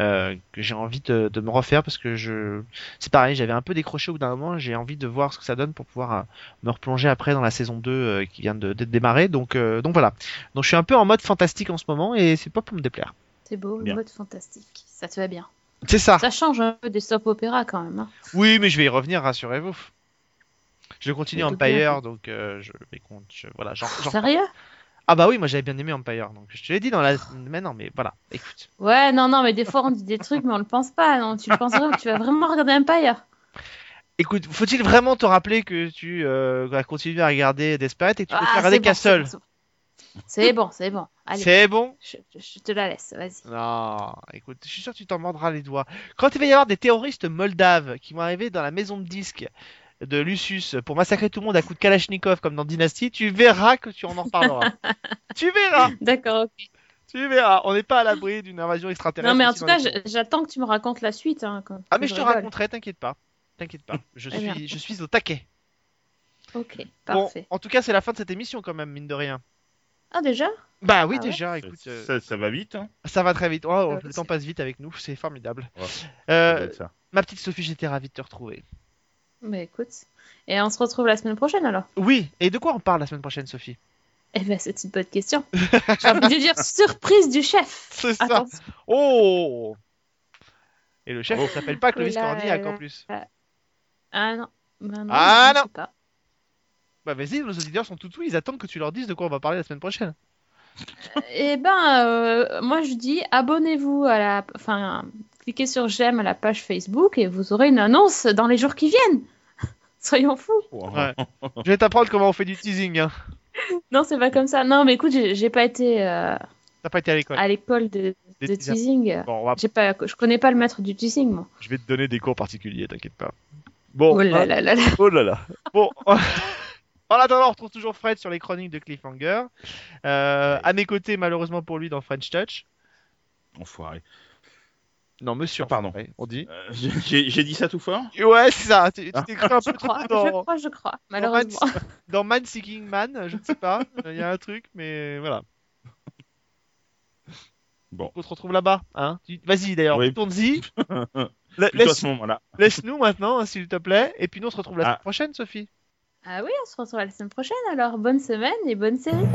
euh, que j'ai envie de, de me refaire parce que je c'est pareil j'avais un peu décroché au bout d'un moment j'ai envie de voir ce que ça donne pour pouvoir euh, me replonger après dans la saison 2 euh, qui vient de, de démarrer donc euh, donc voilà donc je suis un peu en mode fantastique en ce moment et c'est pas pour me déplaire C'est beau, le Bien. mode fantastique. Ça te va bien. c'est ça Ça change un peu des soap opéra quand même. hein. oui mais je vais y revenir rassurez-vous je continue bien. Empire donc euh, je vais compte je- voilà Sérieux? Ah bah oui moi j'avais bien aimé Empire donc je te l'ai dit dans la mais non mais voilà écoute Ouais, non, non, mais des fois on dit des trucs, mais on le pense pas. Non, tu le penses vraiment, tu vas vraiment regarder Empire? Écoute, faut-il vraiment te rappeler que tu euh, vas continuer à regarder Desperate et que tu peux Ah, regarder bon, Castle c'est bon, C'est bon, c'est bon. Allez, C'est bon? Je, je te la laisse, vas-y. Non, écoute, je suis sûr que tu t'en mordras les doigts. Quand il va y avoir des terroristes moldaves qui vont arriver dans la maison de disques de Lucius pour massacrer tout le monde à coups de Kalachnikov comme dans Dynasty, tu verras que tu en en reparleras. tu verras, D'accord, ok. tu verras. On n'est pas à l'abri d'une invasion extraterrestre. Non, mais en tout cas, j'attends que tu me racontes la suite. Hein, quand- Ah mais je te rigole. raconterai, t'inquiète pas. T'inquiète pas. Je bien. suis, je suis au taquet. Ok, Bon, parfait. en tout cas, c'est la fin de cette émission quand même, mine de rien. Ah, déjà? Bah oui, Ah ouais déjà, écoute, euh, Ça, ça va vite, hein ça va très vite. Oh, Euh, le temps c'est- passe vite avec nous, c'est formidable. Ouais. Euh, ma petite Sophie, j'étais ravi de te retrouver. Bah écoute. Et on se retrouve la semaine prochaine alors Oui, et de quoi on parle la semaine prochaine, Sophie? Eh ben, c'est une bonne question. J'ai envie de dire surprise du chef. C'est ça. Oh Et le chef Oh. ne s'appelle pas Clovis Cornillac en plus. Ah non. Bah non, Ah, non. pas. Bah vas-y, nos auditeurs sont tout oui, ils attendent que tu leur dises de quoi on va parler la semaine prochaine. Eh ben, euh, moi je dis abonnez-vous à la, enfin, cliquez sur j'aime à la page Facebook et vous aurez une annonce dans les jours qui viennent. Soyons fous. Ouais. Je vais t'apprendre comment on fait du teasing. Hein. Non, c'est pas comme ça. Non, mais écoute, j'ai pas été euh, T'as pas été à l'école. à l'école de, teasing. Bon, on va- J'ai pas, je connais pas le maître du teasing, moi. je vais te donner des cours particuliers, t'inquiète pas. Bon, Oh là hein. là là là. Oh là là. Bon. En attendant, on retrouve toujours Fred sur les chroniques de Cliffhanger. Euh, à mes côtés, malheureusement pour lui, dans French Touch. Enfoiré. Non, monsieur. Ah, pardon. ouais, on dit. Euh, j'ai dit ça tout fort? Ouais, c'est ça. Tu Ah. t'es cru un peu trop crois, je dans, crois, je crois, malheureusement. dans Man Seeking Man. Je ne sais pas. Il y a un truc, mais voilà. Bon. On se retrouve là-bas. Hein Vas-y d'ailleurs, Oui. tourne-y. La- Plutôt à laisse-. Laisse-nous maintenant, hein, s'il te plaît. Et puis nous, on se retrouve la Ah. semaine prochaine, Sophie. Ah oui, on se retrouve la semaine prochaine alors. Bonne semaine et bonne série.